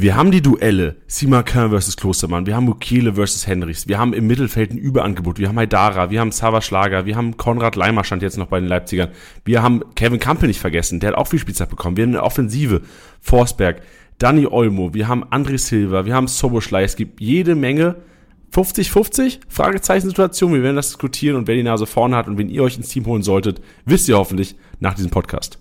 Wir haben die Duelle, Simakin versus Klostermann, wir haben Mukele versus Henrichs, wir haben im Mittelfeld ein Überangebot, wir haben Haidara, wir haben Sava Schlager, wir haben Konrad Leimer stand jetzt noch bei den Leipzigern, wir haben Kevin Campbell nicht vergessen, der hat auch viel Spielzeit bekommen, wir haben eine Offensive, Forsberg, Danny Olmo, wir haben André Silva, wir haben Soboschlei, es gibt jede Menge 50-50 Fragezeichen-Situation, wir werden das diskutieren und wer die Nase vorne hat und wen ihr euch ins Team holen solltet, wisst ihr hoffentlich nach diesem Podcast.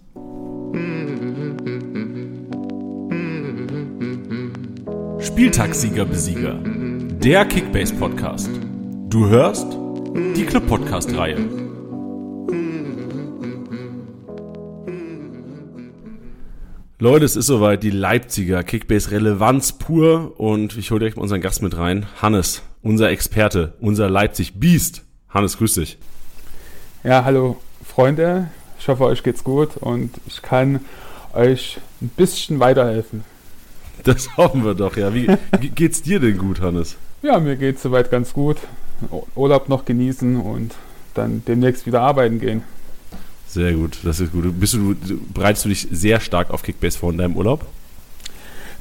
Spieltagssieger-Besieger. Der Kickbase-Podcast. Du hörst die Club-Podcast-Reihe. Leute, es ist soweit, die Leipziger Kickbase Relevanz pur und ich hole direkt mal unseren Gast mit rein. Hannes, unser Experte, unser Leipzig Beast. Hannes, grüß dich. Ja, hallo Freunde, ich hoffe euch geht's gut und ich kann euch ein bisschen weiterhelfen. Das hoffen wir doch, ja. Wie geht's dir denn gut, Hannes? Ja, mir geht's soweit ganz gut. Urlaub noch genießen und dann demnächst wieder arbeiten gehen. Sehr gut, das ist gut. Bist du, bereitest du dich sehr stark auf Kickbase vor in deinem Urlaub?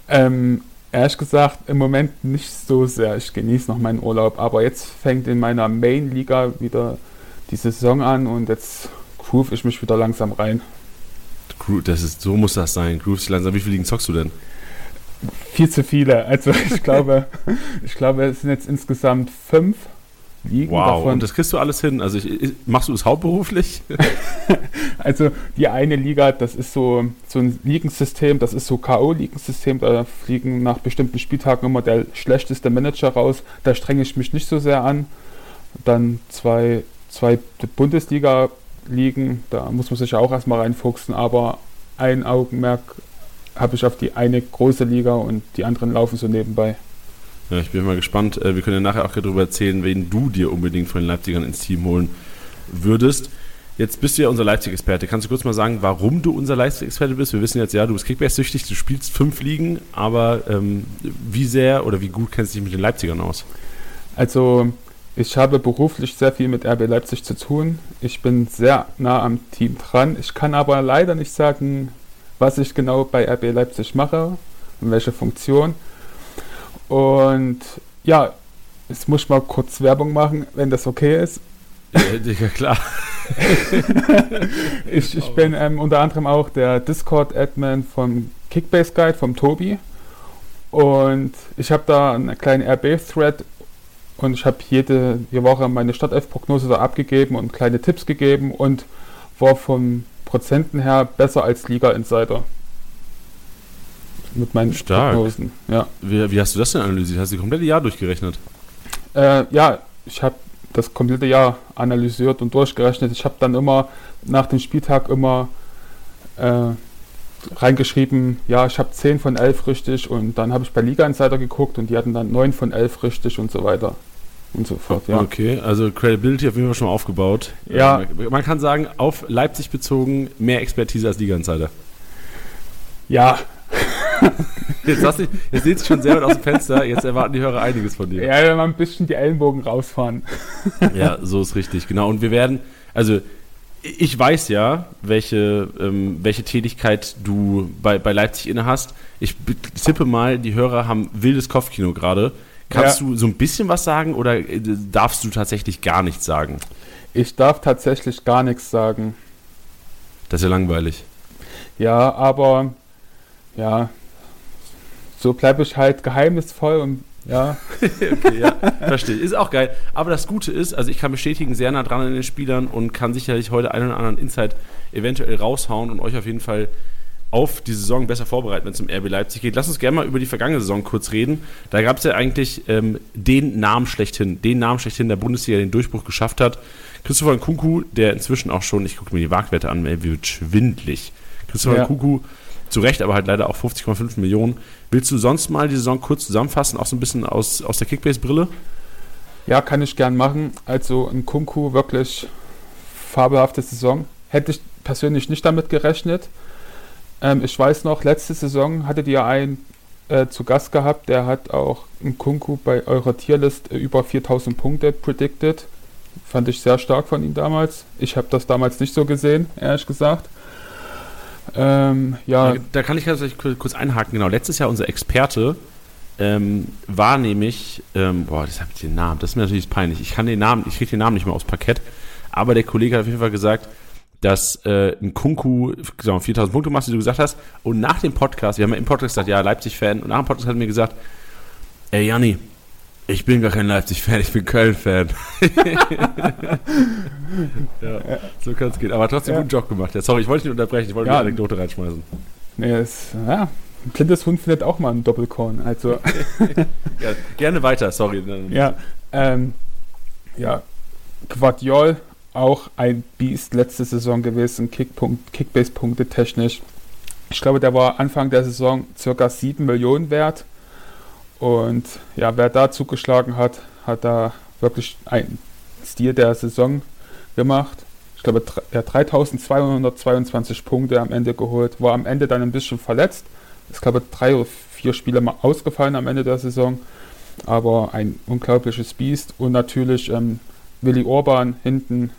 Ähm, ehrlich gesagt, im Moment nicht so sehr. Ich genieße noch meinen Urlaub, aber jetzt fängt in meiner Main-Liga wieder die Saison an und jetzt groove ich mich wieder langsam rein. Das ist, so muss das sein. Groove dich langsam. Wie viele Ligen zockst du denn? Viel zu viele. Also ich glaube, ich glaube, es sind jetzt insgesamt fünf Ligen. Wow, davon. und das kriegst du alles hin. Also ich, machst du das hauptberuflich? also die eine Liga, das ist so, so ein Ligensystem, das ist so K.O.-Ligensystem, da fliegen nach bestimmten Spieltagen immer der schlechteste Manager raus. Da strenge ich mich nicht so sehr an. Dann zwei, zwei Bundesliga-Ligen, da muss man sich ja auch erstmal reinfuchsen, aber ein Augenmerk habe ich auf die eine große Liga und die anderen laufen so nebenbei. Ja, ich bin mal gespannt. Äh, wir können ja nachher auch darüber erzählen, wen du dir unbedingt von den Leipzigern ins Team holen würdest. Jetzt bist du ja unser Leipzig-Experte. Kannst du kurz mal sagen, warum du unser Leipzig-Experte bist? Wir wissen jetzt, ja, du bist Kickbase-süchtig, du spielst fünf Ligen, aber ähm, wie sehr oder wie gut kennst du dich mit den Leipzigern aus? Also, ich habe beruflich sehr viel mit RB Leipzig zu tun. Ich bin sehr nah am Team dran. Ich kann aber leider nicht sagen, was ich genau bei RB Leipzig mache und welche Funktion. Und ja, jetzt muss ich mal kurz Werbung machen, wenn das okay ist. Ja, klar. ich, ich bin ähm, unter anderem auch der Discord-Admin vom Kickbase Guide, vom Tobi. Und ich habe da einen kleinen RB-Thread und ich habe jede, Woche meine Startelf-Prognose da abgegeben und kleine Tipps gegeben und war vom Prozenten her besser als Liga Insider. Mit meinen Stark. Prognosen. Ja. Wie, wie, hast du das denn analysiert? Hast du das komplette Jahr durchgerechnet? Äh, ja, ich habe das komplette Jahr analysiert und durchgerechnet. Ich habe dann immer nach dem Spieltag immer äh, reingeschrieben, ja, ich habe 10 von 11 richtig und dann habe ich bei Liga Insider geguckt und die hatten dann 9 von 11 richtig und so weiter und so fort. Ja. Okay, also Credibility auf jeden Fall schon mal aufgebaut. Ja. Ähm, man kann sagen, auf Leipzig bezogen mehr Expertise als Liga-Insider. Ja. jetzt, hast du, jetzt seht ihr schon sehr weit aus dem Fenster, jetzt erwarten die Hörer einiges von dir. Ja, wenn wir ein bisschen die Ellenbogen rausfahren. ja, so ist richtig, genau. Und wir werden, also ich weiß ja, welche, ähm, welche Tätigkeit du bei, bei Leipzig inne hast. Ich tippe mal, die Hörer haben wildes Kopfkino gerade. Kannst ja. du so ein bisschen was sagen oder äh, darfst du tatsächlich gar nichts sagen? Ich darf tatsächlich gar nichts sagen. Das ist ja langweilig. Ja, aber ja, so bleibe ich halt geheimnisvoll und ja. okay, ja, verstehe. Ist auch geil. Aber das Gute ist, also ich kann bestätigen, sehr nah dran an den Spielern und kann sicherlich heute einen oder anderen Insight eventuell raushauen und euch auf jeden Fall auf die Saison besser vorbereiten, wenn es um RB Leipzig geht. Lass uns gerne mal über die vergangene Saison kurz reden. Da gab es ja eigentlich ähm, den Namen schlechthin, den Namen schlechthin der Bundesliga, den Durchbruch geschafft hat. Christopher Nkunku, der inzwischen auch schon, ich gucke mir die Waagwerte an, er wird schwindlig. Christopher ja. Nkunku, zu Recht, aber halt leider auch 50,5 Millionen. Willst du sonst mal die Saison kurz zusammenfassen, auch so ein bisschen aus, aus der Kickbase-Brille? Ja, kann ich gern machen. Also Nkunku, wirklich fabelhafte Saison. Hätte ich persönlich nicht damit gerechnet. Ähm, ich weiß noch, letzte Saison hattet ihr einen äh, zu Gast gehabt, der hat auch im Kunku bei eurer Tierlist äh, über 4000 Punkte predicted. Fand ich sehr stark von ihm damals. Ich habe das damals nicht so gesehen, ehrlich gesagt. Ähm, ja. Da, da, kann ich kurz einhaken. Genau, letztes Jahr unser Experte ähm, war nämlich, ähm, boah, das habe ich den Namen, das ist mir natürlich peinlich. Ich kann den Namen, ich kriege den Namen nicht mehr aufs Parkett, aber der Kollege hat auf jeden Fall gesagt, dass äh, ein Kunku genau, 4000 Punkte macht, wie du gesagt hast. Und nach dem Podcast, wir haben ja im Podcast gesagt, ja, Leipzig-Fan, und nach dem Podcast hat er mir gesagt, ey Janni, ich bin gar kein Leipzig-Fan, ich bin Köln-Fan. ja, so kann es gehen. Aber trotzdem ja. guten Job gemacht. Ja, sorry, ich wollte nicht unterbrechen, ich wollte ja. eine Anekdote reinschmeißen. Nee, es, ja, ein blindes Hund findet auch mal einen Doppelkorn. Also. ja, gerne weiter, sorry. Ja, ähm, ja, Quadiol, auch ein Beast letzte Saison gewesen, Kickbase-Punkte technisch. Ich glaube, der war Anfang der Saison circa 7 Millionen wert. Und ja, wer da zugeschlagen hat, hat da wirklich einen Stil der Saison gemacht. Ich glaube, er hat 3222 Punkte am Ende geholt, war am Ende dann ein bisschen verletzt. Ich glaube, drei oder vier Spiele mal ausgefallen am Ende der Saison. Aber ein unglaubliches Biest. Und natürlich ähm, Willi Orban hinten,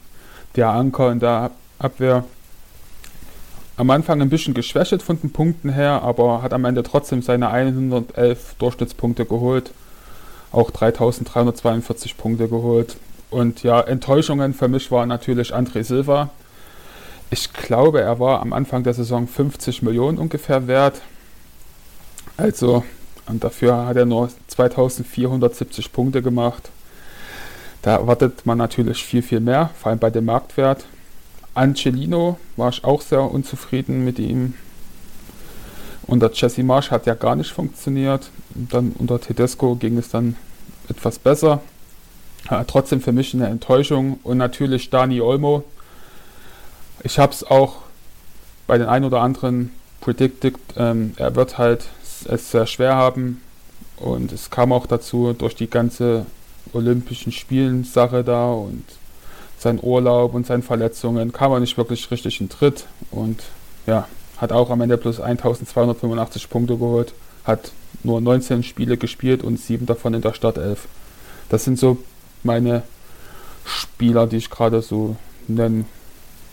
der Anker in der Abwehr am Anfang ein bisschen geschwächt von den Punkten her, aber hat am Ende trotzdem seine 111 Durchschnittspunkte geholt. Auch 3342 Punkte geholt. Und ja, Enttäuschungen für mich war natürlich André Silva. Ich glaube, er war am Anfang der Saison 50 Millionen ungefähr wert. Also, und dafür hat er nur 2470 Punkte gemacht. Da erwartet man natürlich viel, viel mehr, vor allem bei dem Marktwert. Angelino war ich auch sehr unzufrieden mit ihm. Unter Jesse Marsch hat ja gar nicht funktioniert. Und dann unter Tedesco ging es dann etwas besser. Ja, trotzdem für mich eine Enttäuschung. Und natürlich Dani Olmo. Ich habe es auch bei den ein oder anderen predicted. Ähm, er wird halt es sehr schwer haben. Und es kam auch dazu durch die ganze Olympischen Spielen Sache da und sein Urlaub und seine Verletzungen kam er nicht wirklich richtig in Tritt und ja, hat auch am Ende plus 1285 Punkte geholt, hat nur 19 Spiele gespielt und sieben davon in der Startelf. Das sind so meine Spieler, die ich gerade so nennen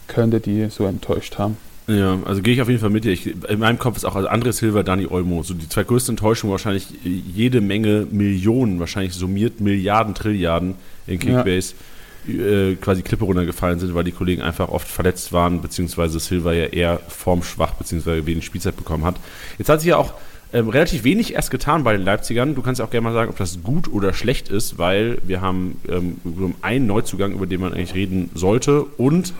könnte, die so enttäuscht haben. Ja, also gehe ich auf jeden Fall mit dir. Ich, in meinem Kopf ist auch also André Silva, Dani Olmo. So die zwei größten Enttäuschungen wahrscheinlich jede Menge Millionen, wahrscheinlich summiert Milliarden, Trilliarden in Kickbase. Ja äh, quasi Klippe runtergefallen sind, weil die Kollegen einfach oft verletzt waren, beziehungsweise Silva ja eher formschwach, beziehungsweise wenig Spielzeit bekommen hat. Jetzt hat sich ja auch ähm, relativ wenig erst getan bei den Leipzigern. Du kannst ja auch gerne mal sagen, ob das gut oder schlecht ist, weil wir haben ähm, einen Neuzugang, über den man eigentlich reden sollte und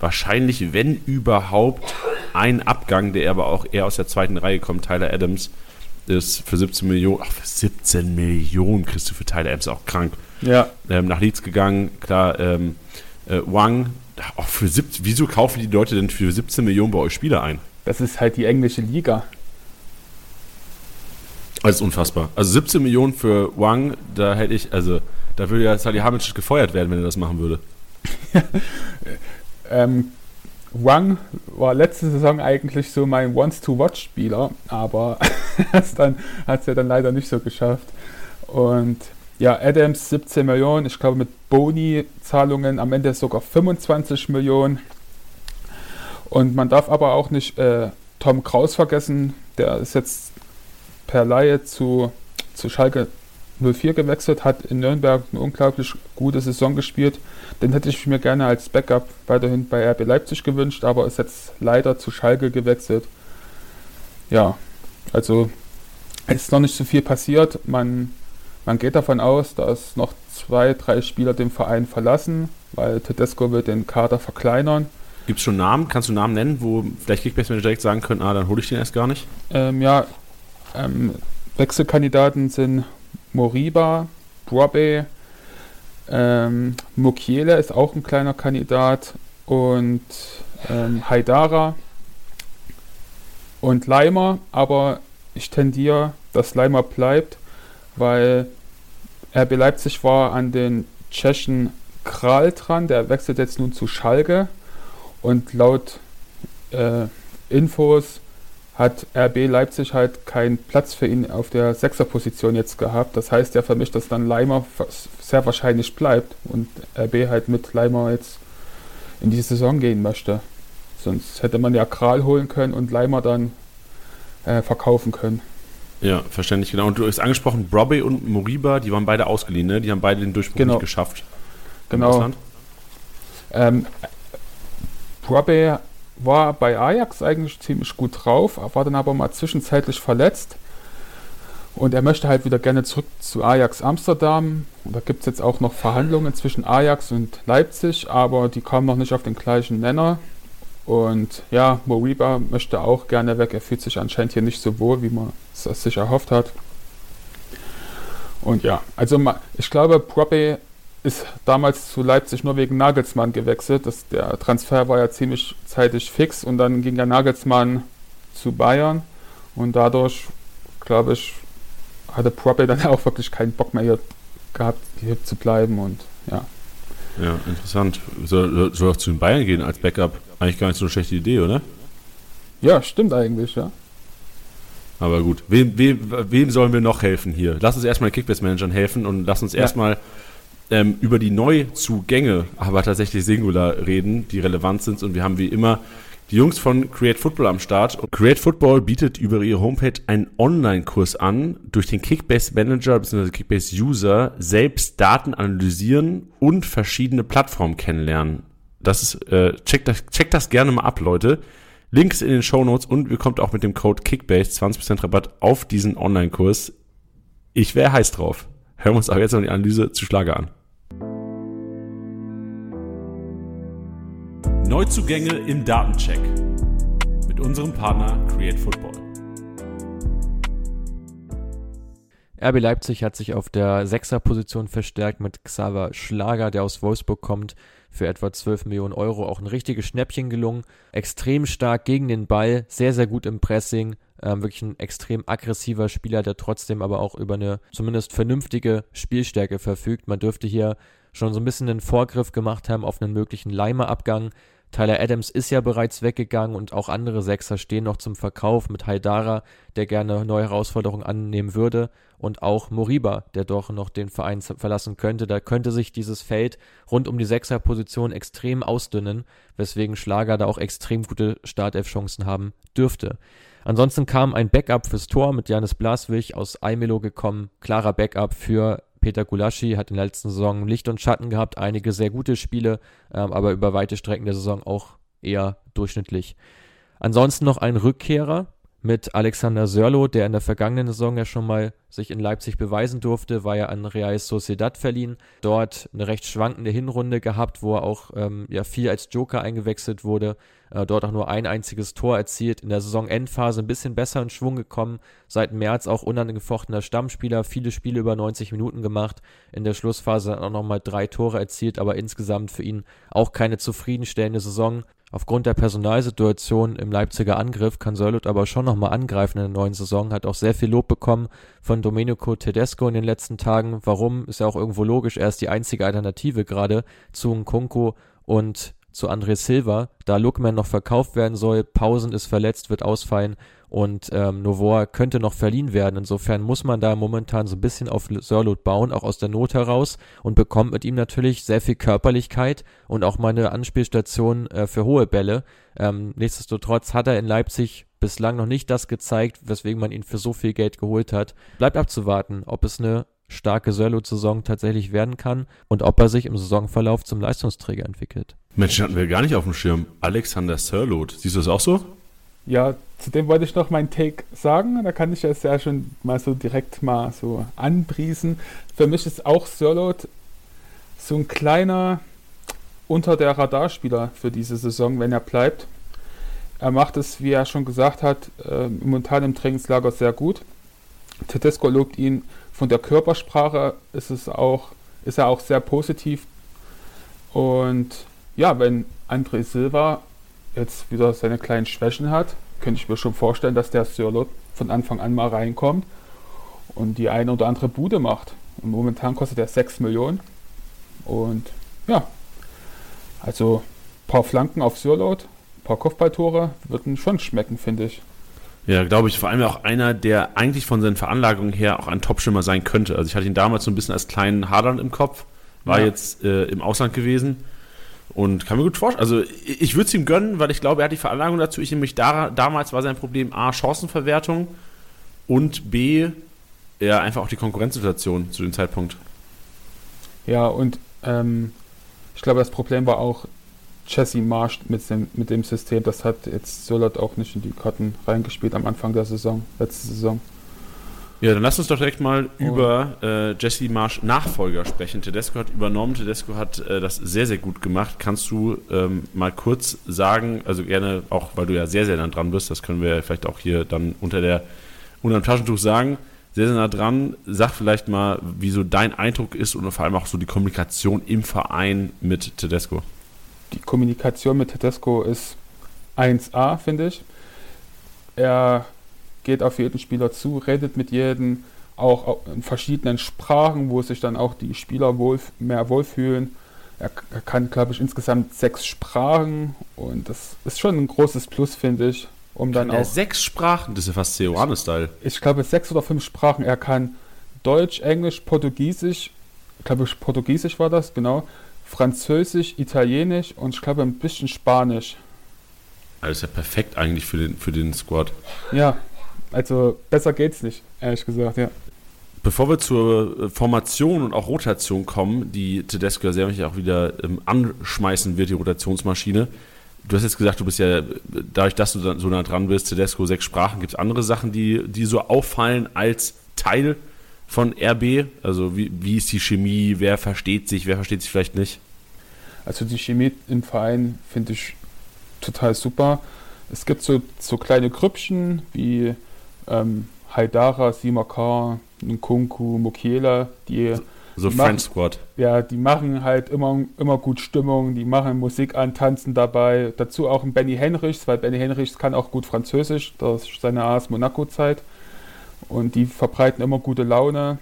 wahrscheinlich, wenn überhaupt, ein Abgang, der aber auch eher aus der zweiten Reihe kommt, Tyler Adams, ist für 17 Millionen, ach, für 17 Millionen kriegst du für Tyler Adams auch krank. Ja. Ähm, nach Leeds gegangen, klar, ähm, äh, Wang, auch für 17, wieso kaufen die Leute denn für 17 Millionen bei euch Spieler ein? Das ist halt die englische Liga. Das ist unfassbar. Also 17 Millionen für Wang, da hätte ich, also da würde ja Salihamidzic gefeuert werden, wenn er das machen würde. ähm, Wang war letzte Saison eigentlich so mein Wants-to-Watch-Spieler, aber hat es ja dann leider nicht so geschafft. Und ja, Adams 17 Millionen, ich glaube mit Boni-Zahlungen am Ende sogar 25 Millionen. Und man darf aber auch nicht äh, Tom Kraus vergessen, der ist jetzt per Laie zu, zu Schalke 04 gewechselt, hat in Nürnberg eine unglaublich gute Saison gespielt. Den hätte ich mir gerne als Backup weiterhin bei RB Leipzig gewünscht, aber ist jetzt leider zu Schalke gewechselt. Ja, also ist noch nicht so viel passiert. Man man geht davon aus, dass noch zwei, drei Spieler den Verein verlassen, weil Tedesco wird den Kader verkleinern. Gibt es schon Namen? Kannst du Namen nennen, wo vielleicht Kickbase direkt sagen können, ah, dann hole ich den erst gar nicht? Ähm, ja, ähm, Wechselkandidaten sind Moriba, Brobe, ähm, Mukiele ist auch ein kleiner Kandidat und ähm, Haidara und Leimer, aber ich tendiere, dass Leimer bleibt, weil RB Leipzig war an den Tschechen Kral dran, der wechselt jetzt nun zu Schalke und laut äh, Infos hat RB Leipzig halt keinen Platz für ihn auf der Sechserposition jetzt gehabt. Das heißt ja für mich, dass dann Leimer sehr wahrscheinlich bleibt und RB halt mit Leimer jetzt in die Saison gehen möchte. Sonst hätte man ja Kral holen können und Leimer dann äh, verkaufen können. Ja, verständlich, genau. Und du hast angesprochen, Brobby und Moriba, die waren beide ausgeliehen, ne? Die haben beide den Durchbruch Genau. nicht geschafft. Genau. Ähm, Brobby war bei Ajax eigentlich ziemlich gut drauf, war dann aber mal zwischenzeitlich verletzt. Und er möchte halt wieder gerne zurück zu Ajax Amsterdam. Und da gibt es jetzt auch noch Verhandlungen zwischen Ajax und Leipzig, aber die kamen noch nicht auf den gleichen Nenner. Und ja, Moriba möchte auch gerne weg. Er fühlt sich anscheinend hier nicht so wohl, wie man es sich erhofft hat. Und ja, also ich glaube, Proppe ist damals zu Leipzig nur wegen Nagelsmann gewechselt. Das, der Transfer war ja ziemlich zeitig fix und dann ging der Nagelsmann zu Bayern und dadurch, glaube ich, hatte Proppe dann auch wirklich keinen Bock mehr hier gehabt, hier zu bleiben und ja. Ja, interessant. Soll, soll auch zu den Bayern gehen als Backup. Eigentlich gar nicht so eine schlechte Idee, oder? Ja, stimmt eigentlich, ja. Aber gut, wem, wem, wem sollen wir noch helfen hier? Lass uns erstmal Kickbase-Managern helfen und lass uns Ja. erstmal ähm, über die Neuzugänge, aber tatsächlich Singular reden, die relevant sind. Und wir haben wie immer die Jungs von Create Football am Start. Und Create Football bietet über ihre Homepage einen Online-Kurs an, durch den Kickbase-Manager bzw. Kickbase-User selbst Daten analysieren und verschiedene Plattformen kennenlernen. Das ist, äh, checkt, das, checkt das gerne mal ab, Leute. Links in den Shownotes und ihr kommt auch mit dem Code Kickbase 20% Rabatt auf diesen Online-Kurs. Ich wäre heiß drauf. Hören wir uns aber jetzt noch die Analyse zu Schlager an. Neuzugänge im Datencheck mit unserem Partner Create Football. RB Leipzig hat sich auf der Sechserposition verstärkt mit Xaver Schlager, der aus Wolfsburg kommt, für etwa 12 Millionen Euro. Auch ein richtiges Schnäppchen gelungen. Extrem stark gegen den Ball, sehr, sehr gut im Pressing. Ähm, wirklich ein extrem aggressiver Spieler, der trotzdem aber auch über eine zumindest vernünftige Spielstärke verfügt. Man dürfte hier schon so ein bisschen einen Vorgriff gemacht haben auf einen möglichen Leimer-Abgang. Tyler Adams ist ja bereits weggegangen und auch andere Sechser stehen noch zum Verkauf mit Haidara, der gerne neue Herausforderungen annehmen würde und auch Moriba, der doch noch den Verein verlassen könnte. Da könnte sich dieses Feld rund um die Sechserposition extrem ausdünnen, weswegen Schlager da auch extrem gute Startelf-Chancen haben dürfte. Ansonsten kam ein Backup fürs Tor mit Janis Blaswig aus Almelo gekommen. Klarer Backup für Peter Gulaschi, hat in der letzten Saison Licht und Schatten gehabt, einige sehr gute Spiele, ähm, aber über weite Strecken der Saison auch eher durchschnittlich. Ansonsten noch ein Rückkehrer mit Alexander Sörlo, der in der vergangenen Saison ja schon mal sich in Leipzig beweisen durfte, war ja an Real Sociedad verliehen. Dort eine recht schwankende Hinrunde gehabt, wo er auch ähm, ja viel als Joker eingewechselt wurde. Äh, dort auch nur ein einziges Tor erzielt. In der Saisonendphase ein bisschen besser in Schwung gekommen. Seit März auch unangefochtener Stammspieler, viele Spiele über 90 Minuten gemacht. In der Schlussphase dann auch nochmal drei Tore erzielt, aber insgesamt für ihn auch keine zufriedenstellende Saison. Aufgrund der Personalsituation im Leipziger Angriff kann Sörloth aber schon nochmal angreifen in der neuen Saison, hat auch sehr viel Lob bekommen von Domenico Tedesco in den letzten Tagen. Warum? Ist ja auch irgendwo logisch. Er ist die einzige Alternative gerade zu Nkunku und zu André Silva. Da Lookman noch verkauft werden soll, Pausen ist verletzt, wird ausfallen und ähm, Novoa könnte noch verliehen werden. Insofern muss man da momentan so ein bisschen auf Sörloth bauen, auch aus der Not heraus und bekommt mit ihm natürlich sehr viel Körperlichkeit und auch mal eine Anspielstation äh, für hohe Bälle. Ähm, nichtsdestotrotz hat er in Leipzig bislang noch nicht das gezeigt, weswegen man ihn für so viel Geld geholt hat. Bleibt abzuwarten, ob es eine starke Sörloth-Saison tatsächlich werden kann und ob er sich im Saisonverlauf zum Leistungsträger entwickelt. Mensch, hatten wir gar nicht auf dem Schirm. Alexander Sörloth. Siehst du das auch so? Ja, zudem wollte ich noch meinen Take sagen. Da kann ich ja schon mal so direkt mal so anpriesen. Für mich ist auch Sörloth so ein kleiner unter der Radarspieler für diese Saison, wenn er bleibt. Er macht es, wie er schon gesagt hat, äh, momentan im Trainingslager sehr gut. Tedesco lobt ihn von der Körpersprache, ist es auch, ist er auch sehr positiv. Und ja, wenn André Silva jetzt wieder seine kleinen Schwächen hat, könnte ich mir schon vorstellen, dass der Sörlot von Anfang an mal reinkommt und die eine oder andere Bude macht. Und momentan kostet er 6 Millionen. Und ja, also ein paar Flanken auf Sörlot, ein paar Kopfballtore würden schon schmecken, finde ich. Ja, glaube ich. Vor allem auch einer, der eigentlich von seinen Veranlagungen her auch ein Topschimmer sein könnte. Also ich hatte ihn damals so ein bisschen als kleinen Hadern im Kopf, war Ja. jetzt äh, im Ausland gewesen Und kann mir gut vorstellen. Also, ich, würde es ihm gönnen, weil ich glaube, er hat die Veranlagung dazu. Ich nämlich da, damals war sein Problem A, Chancenverwertung und B, ja, einfach auch die Konkurrenzsituation zu dem Zeitpunkt. Ja, und ähm, ich glaube, das Problem war auch Jesse Marsch mit dem, mit dem System. Das hat jetzt Solat auch nicht in die Karten reingespielt am Anfang der Saison, letzte Saison. Ja, dann lass uns doch direkt mal oh. über äh, Jesse Marsch Nachfolger sprechen. Tedesco hat übernommen, Tedesco hat äh, das sehr, sehr gut gemacht. Kannst du ähm, mal kurz sagen, also gerne auch, weil du ja sehr, sehr nah dran bist, das können wir vielleicht auch hier dann unter der unter dem Taschentuch sagen, sehr, sehr nah dran. Sag vielleicht mal, wie so dein Eindruck ist und vor allem auch so die Kommunikation im Verein mit Tedesco. Die Kommunikation mit Tedesco ist 1A, finde ich. Er geht auf jeden Spieler zu, redet mit jedem, auch in verschiedenen Sprachen, wo sich dann auch die Spieler wohl, mehr wohlfühlen. Er, er kann, glaube ich, insgesamt sechs Sprachen und das ist schon ein großes Plus, finde ich. Um dann auch, sechs Sprachen, das ist ja fast Ceoane-Style. Ich, ich glaube, sechs oder fünf Sprachen. Er kann Deutsch, Englisch, Portugiesisch, glaube ich, Portugiesisch war das, genau, Französisch, Italienisch und ich glaube ein bisschen Spanisch. Also ist ja perfekt eigentlich für den, für den Squad. Ja, also besser geht's nicht, ehrlich gesagt, ja. Bevor wir zur äh, Formation und auch Rotation kommen, die Tedesco ja sehr auch wieder ähm, anschmeißen wird, die Rotationsmaschine. Du hast jetzt gesagt, du bist ja, dadurch, dass du so nah dran bist, Tedesco sechs Sprachen, gibt es andere Sachen, die, die so auffallen als Teil von RB? Also wie, wie ist die Chemie, wer versteht sich, wer versteht sich vielleicht nicht? Also die Chemie im Verein finde ich total super. Es gibt so, so kleine Grüppchen wie ähm, Haidara, Simakar, Nkunku, Mokiela, die so die French Squad. Ja, die machen halt immer, immer gut Stimmung, die machen Musik an, tanzen dabei. Dazu auch ein Benny Henrichs, weil Benny Henrichs kann auch gut Französisch, das ist seine AS Monaco-Zeit. Und die verbreiten immer gute Laune.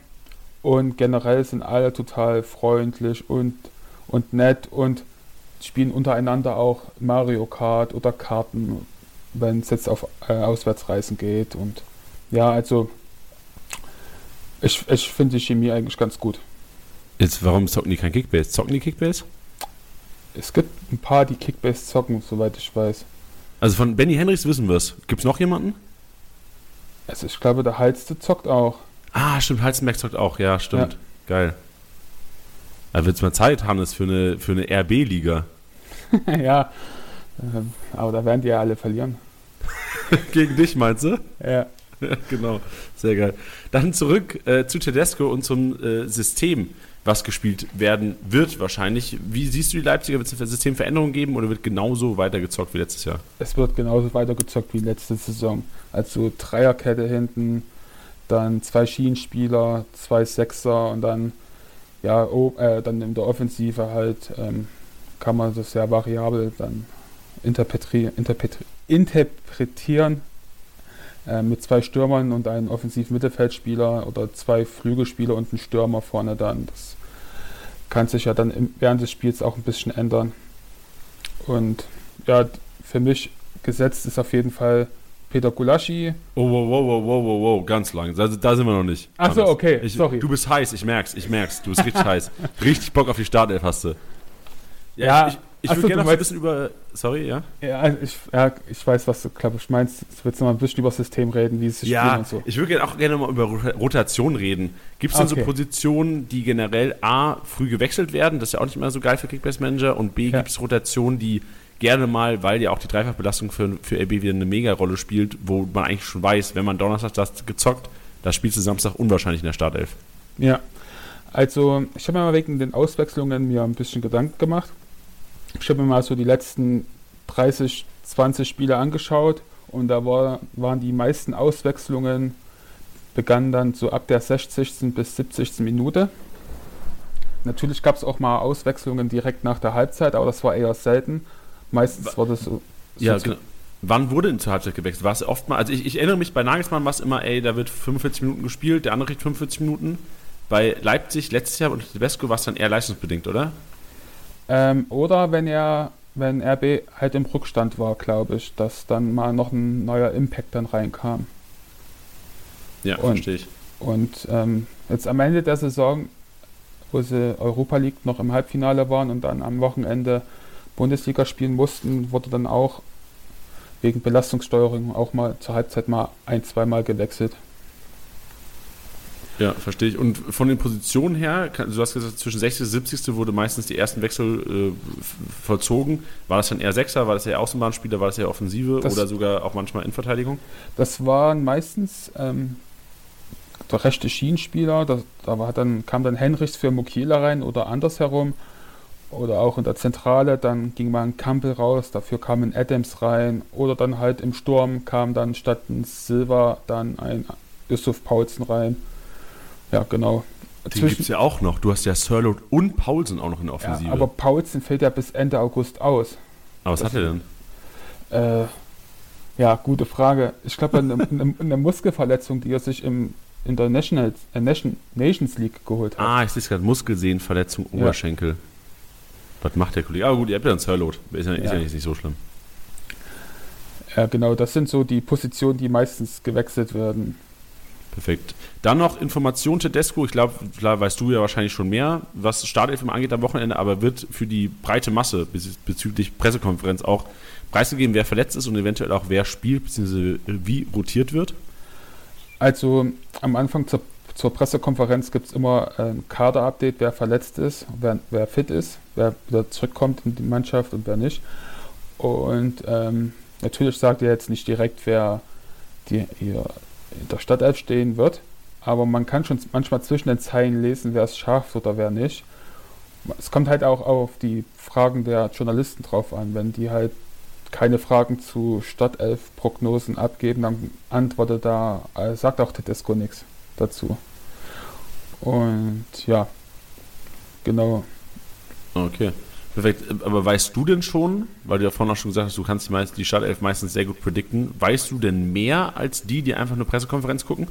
Und generell sind alle total freundlich und, und nett und spielen untereinander auch Mario Kart oder Karten, wenn es jetzt auf äh, Auswärtsreisen geht. Und ja, also ich, ich finde die Chemie eigentlich ganz gut. Jetzt, warum zocken die kein Kickbase? Zocken die Kickbase? Es gibt ein paar, die Kickbase zocken, soweit ich weiß. Also von Benny Henrichs wissen wir es. Gibt es noch jemanden? Also ich glaube, der Heizte zockt auch. Ah, stimmt, Heizenberg zockt auch, ja, stimmt. Ja. Geil. Da wird es mal Zeit, Hannes, für eine, für eine RB-Liga. ja, ähm, aber da werden die ja alle verlieren. Gegen dich, meinst du? Ja. genau, sehr geil. Dann zurück äh, zu Tedesco und zum äh, System, was gespielt werden wird wahrscheinlich. Wie siehst du die Leipziger? Wird es eine Systemveränderung geben oder wird genauso weitergezockt wie letztes Jahr? Es wird genauso weitergezockt wie letzte Saison. Also Dreierkette hinten, dann zwei Schienenspieler, zwei Sechser und dann ja, oh, äh, dann in der Offensive halt ähm, kann man das sehr variabel dann interpretieren, interpretieren äh, mit zwei Stürmern und einem offensiven Mittelfeldspieler oder zwei Flügelspieler und einen Stürmer vorne dann. Das kann sich ja dann im, während des Spiels auch ein bisschen ändern. Und ja, für mich gesetzt ist auf jeden Fall Peter Gulaschi. Oh, wow, wow, wow, wow, wow, wow, ganz lang. Da, da sind wir noch nicht. Achso, okay, ich, sorry. Du bist heiß, ich merk's, ich merk's. Du bist richtig heiß. Richtig Bock auf die Startelf hast du. Ja, ja ich, ich würde gerne noch ein bisschen über. Sorry, ja? Ja, ich, ja, ich weiß, was du, glaube ich, meinst. Du willst noch mal ein bisschen über das System reden, wie es sich ja, und so. Ich würde auch gerne mal über Rotation reden. Gibt es denn okay. so Positionen, die generell A, früh gewechselt werden? Das ist ja auch nicht immer so geil für Kickbase Manager. Und B, ja. gibt es Rotationen, die gerne mal, weil ja auch die Dreifachbelastung für, für RB wieder eine Mega-Rolle spielt, wo man eigentlich schon weiß, wenn man Donnerstag das gezockt, da spielst du Samstag unwahrscheinlich in der Startelf. Ja, also ich habe mir mal wegen den Auswechslungen mir ein bisschen Gedanken gemacht ich habe mir mal so die letzten 30, 20 Spiele angeschaut und da war, waren die meisten Auswechslungen begannen dann so ab der 60. bis 70. Minute. Natürlich gab es auch mal Auswechslungen direkt nach der Halbzeit, aber das war eher selten. Meistens war das so. so ja, genau. Wann wurde denn zur Halbzeit gewechselt? War es oft mal, also ich, ich erinnere mich, bei Nagelsmann war es immer, ey, da wird 45 Minuten gespielt, der andere kriegt 45 Minuten. Bei Leipzig letztes Jahr und Tedesco war es dann eher leistungsbedingt, oder? Ähm, oder wenn er, wenn RB halt im Rückstand war, glaube ich, dass dann mal noch ein neuer Impact dann reinkam. Ja, und, verstehe ich. Und ähm, jetzt am Ende der Saison, wo sie Europa League noch im Halbfinale waren und dann am Wochenende Bundesliga spielen mussten, wurde dann auch wegen Belastungssteuerung auch mal zur Halbzeit mal ein, zweimal gewechselt. Ja, verstehe ich. Und von den Positionen her, du hast gesagt, zwischen 60. und 70. wurde meistens die ersten Wechsel äh, vollzogen. War das dann eher Sechser, war das eher Außenbahnspieler, war das eher Offensive das, oder sogar auch manchmal Innenverteidigung? Das waren meistens ähm, der rechte Schienenspieler, da, da war dann, kam dann Henrichs für Mukiela rein oder andersherum. Oder auch in der Zentrale, dann ging mal ein Campbell raus, dafür kam ein Adams rein. Oder dann halt im Sturm kam dann statt ein Silva dann ein Yusuf Paulsen rein. Ja, genau. Den gibt es ja auch noch. Du hast ja Sirlot und Paulsen auch noch in der Offensive. Ja, aber Paulsen fällt ja bis Ende August aus. Aber was das, hat er denn? Äh, ja, gute Frage. Ich glaube, eine, eine, eine, Muskelverletzung, die er sich im in der National, äh, Nation, Nations League geholt hat. Ah, ich sehe gerade Muskelsehnenverletzung, Oberschenkel. Ja. Was macht der Kollege? Aber gut, ihr habt ja einen Sirlot. Ist ja, ist ja nicht so schlimm. Ja, genau, das sind so die Positionen, die meistens gewechselt werden. Perfekt. Dann noch Information Tedesco. Ich glaube, klar weißt du ja wahrscheinlich schon mehr, was Startelf angeht am Wochenende, aber wird für die breite Masse bezüglich Pressekonferenz auch preisgegeben, wer verletzt ist und eventuell auch wer spielt, bzw. wie rotiert wird? Also am Anfang zur, zur Pressekonferenz gibt es immer ein Kader-Update, wer verletzt ist, wer, wer, fit ist, wer wieder zurückkommt in die Mannschaft und wer nicht. Und ähm, natürlich sagt er jetzt nicht direkt, wer die, in der Stadtelf stehen wird. Aber man kann schon manchmal zwischen den Zeilen lesen, wer es schafft oder wer nicht. Es kommt halt auch auf die Fragen der Journalisten drauf an. Wenn die halt keine Fragen zu Stadtelf-Prognosen abgeben, dann antwortet da, äh, sagt auch Tedesco nichts dazu. Und ja, genau. Okay. Perfekt. Aber weißt du denn schon, weil du ja vorhin auch schon gesagt hast, du kannst die, meist, die Startelf meistens sehr gut predikten, weißt du denn mehr als die, die einfach eine Pressekonferenz gucken?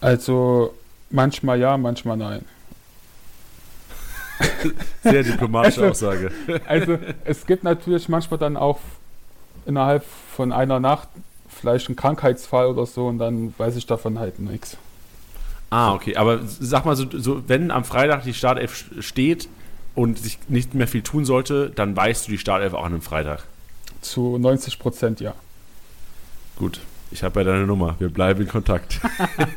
Also manchmal ja, manchmal nein. Sehr diplomatische also, Aussage. Also es gibt natürlich manchmal dann auch innerhalb von einer Nacht vielleicht einen Krankheitsfall oder so und dann weiß ich davon halt nichts. Ah, okay. Aber sag mal so, so wenn am Freitag die Startelf steht, und sich nicht mehr viel tun sollte, dann weißt du die Startelf auch an einem Freitag. Zu 90 Prozent ja. Gut, ich habe ja deine Nummer. Wir bleiben in Kontakt.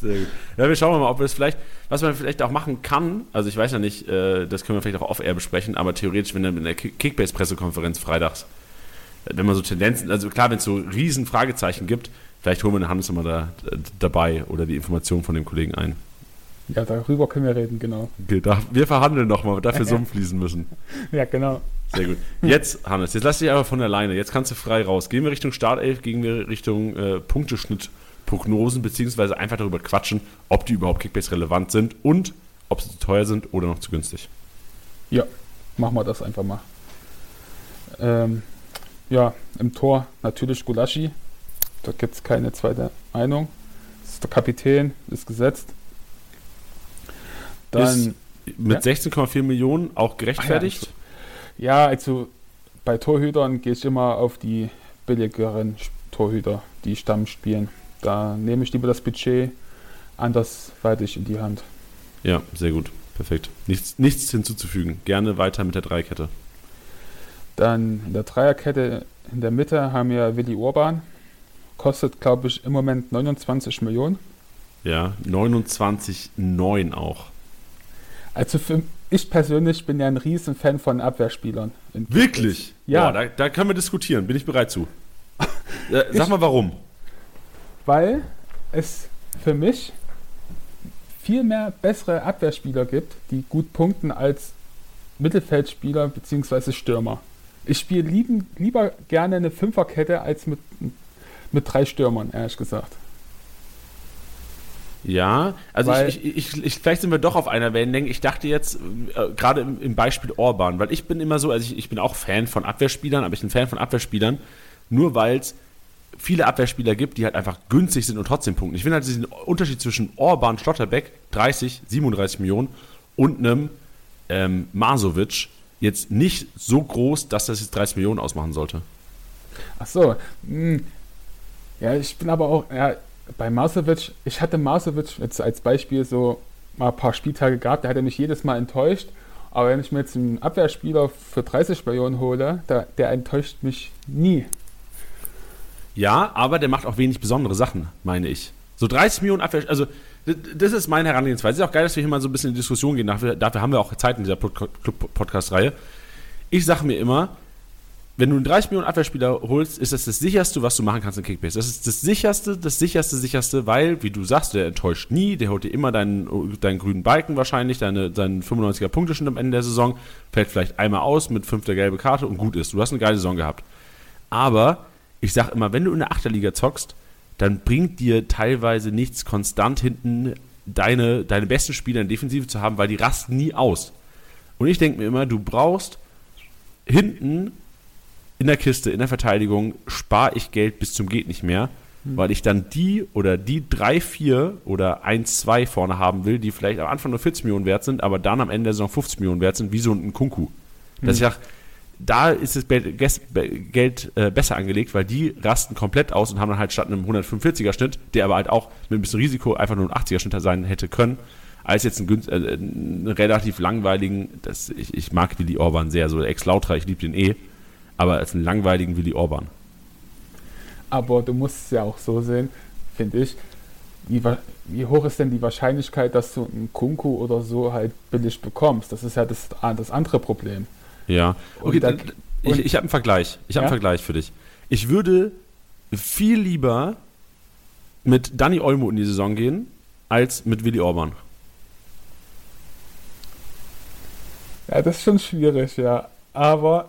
Sehr gut. Ja, wir schauen mal, ob wir es vielleicht, was man vielleicht auch machen kann. Also ich weiß ja nicht, äh, das können wir vielleicht auch off-air besprechen, aber theoretisch, wenn dann in der Kickbase-Pressekonferenz freitags, wenn man so Tendenzen, also klar, wenn es so riesen Fragezeichen gibt, vielleicht holen wir eine nochmal da, dabei oder die Information von dem Kollegen ein. Ja, darüber können wir reden, genau. Okay, da, wir verhandeln nochmal, dafür Summ fließen müssen. Ja, genau. Sehr gut. Jetzt, Hannes, jetzt lass dich einfach von alleine. Jetzt kannst du frei raus. Gehen wir Richtung Startelf, gehen wir Richtung äh, Punkteschnitt-Prognosen, beziehungsweise einfach darüber quatschen, ob die überhaupt Kickbase relevant sind und ob sie zu teuer sind oder noch zu günstig. Ja, machen wir das einfach mal. Ähm, ja, im Tor natürlich Gulaschi. Da gibt es keine zweite Meinung. Das ist der Kapitän, ist gesetzt. Dann, mit ja? 16,4 Millionen auch gerechtfertigt? ja, also bei Torhütern gehe ich immer auf die billigeren Torhüter, die Stamm spielen. Da nehme ich lieber das Budget andersweitig in die Hand. Ja, sehr gut. Perfekt. Nichts, nichts hinzuzufügen. Gerne weiter mit der Dreierkette. Dann in der Dreierkette in der Mitte haben wir Willi Urban. Kostet, glaube ich, im Moment 29 Millionen. Ja, 29,9 auch. Also für ich persönlich bin ja ein riesen Fan von Abwehrspielern. Wirklich? Ja. Boah, da, da, können wir diskutieren. Bin ich bereit zu. Äh, sag ich, mal warum. Weil es für mich viel mehr bessere Abwehrspieler gibt, die gut punkten als Mittelfeldspieler bzw. Stürmer. Ich spiele lieber gerne eine Fünferkette als mit, mit drei Stürmern, ehrlich gesagt. Ja, also ich, ich, ich, ich, vielleicht sind wir doch auf einer Wellenlänge. Ich dachte jetzt, äh, gerade im, im, Beispiel Orban, weil ich bin immer so, also ich, bin auch Fan von Abwehrspielern, aber ich bin Fan von Abwehrspielern, nur weil es viele Abwehrspieler gibt, die halt einfach günstig sind und trotzdem punkten. Ich finde halt diesen Unterschied zwischen Orban, Schlotterbeck, 30, 37 Millionen und einem ähm, Masovic jetzt nicht so groß, dass das jetzt 30 Millionen ausmachen sollte. Ach so, hm. ja, ich bin aber auch, ja, bei Marsovic, ich hatte Marsovic jetzt als Beispiel so mal ein paar Spieltage gehabt, da hat mich jedes Mal enttäuscht. Aber wenn ich mir jetzt einen Abwehrspieler für 30 Millionen hole, der, der enttäuscht mich nie. Ja, aber der macht auch wenig besondere Sachen, meine ich. So 30 Millionen Abwehr, also das ist meine Herangehensweise. Ist auch geil, dass wir hier mal so ein bisschen in Diskussion gehen. Dafür, dafür haben wir auch Zeit in dieser Podcast-Reihe. Ich sage mir immer, wenn du einen 30 Millionen Abwehrspieler holst, ist das das sicherste, was du machen kannst in Kickbase. Das ist das sicherste, das sicherste, sicherste, weil, wie du sagst, der enttäuscht nie, der holt dir immer deinen, deinen grünen Balken wahrscheinlich, deine, deinen 95er Punkte schon am Ende der Saison, fällt vielleicht einmal aus mit fünfter gelbe Karte und gut ist. Du hast eine geile Saison gehabt. Aber ich sage immer, wenn du in der Achterliga zockst, dann bringt dir teilweise nichts konstant hinten deine, deine besten Spieler in Defensive zu haben, weil die rasten nie aus. Und ich denke mir immer, du brauchst hinten in der Kiste, in der Verteidigung, spare ich Geld bis zum geht nicht mehr, mhm. weil ich dann die oder die drei, vier oder eins, zwei vorne haben will, die vielleicht am Anfang nur 40 Millionen wert sind, aber dann am Ende der Saison 50 Millionen wert sind, wie so ein Kunku. Mhm. Dass ich sage, da ist das Geld äh, besser angelegt, weil die rasten komplett aus und haben dann halt statt einem 145er Schnitt, der aber halt auch mit ein bisschen Risiko einfach nur ein 80er Schnitt sein hätte können, als jetzt einen, äh, einen relativ langweiligen, das, ich, ich mag Willi Orban sehr, so Ex-Lautra, ich liebe den eh, aber als einen langweiligen Willi Orban. Aber du musst es ja auch so sehen, finde ich, wie, wie, hoch ist denn die Wahrscheinlichkeit, dass du einen Kunku oder so halt billig bekommst? Das ist ja das, das andere Problem. Ja, okay, dann, ich, ich habe einen Vergleich. Ich habe ja? einen Vergleich für dich. Ich würde viel lieber mit Danny Olmo in die Saison gehen, als mit Willi Orban. Ja, das ist schon schwierig, ja. Aber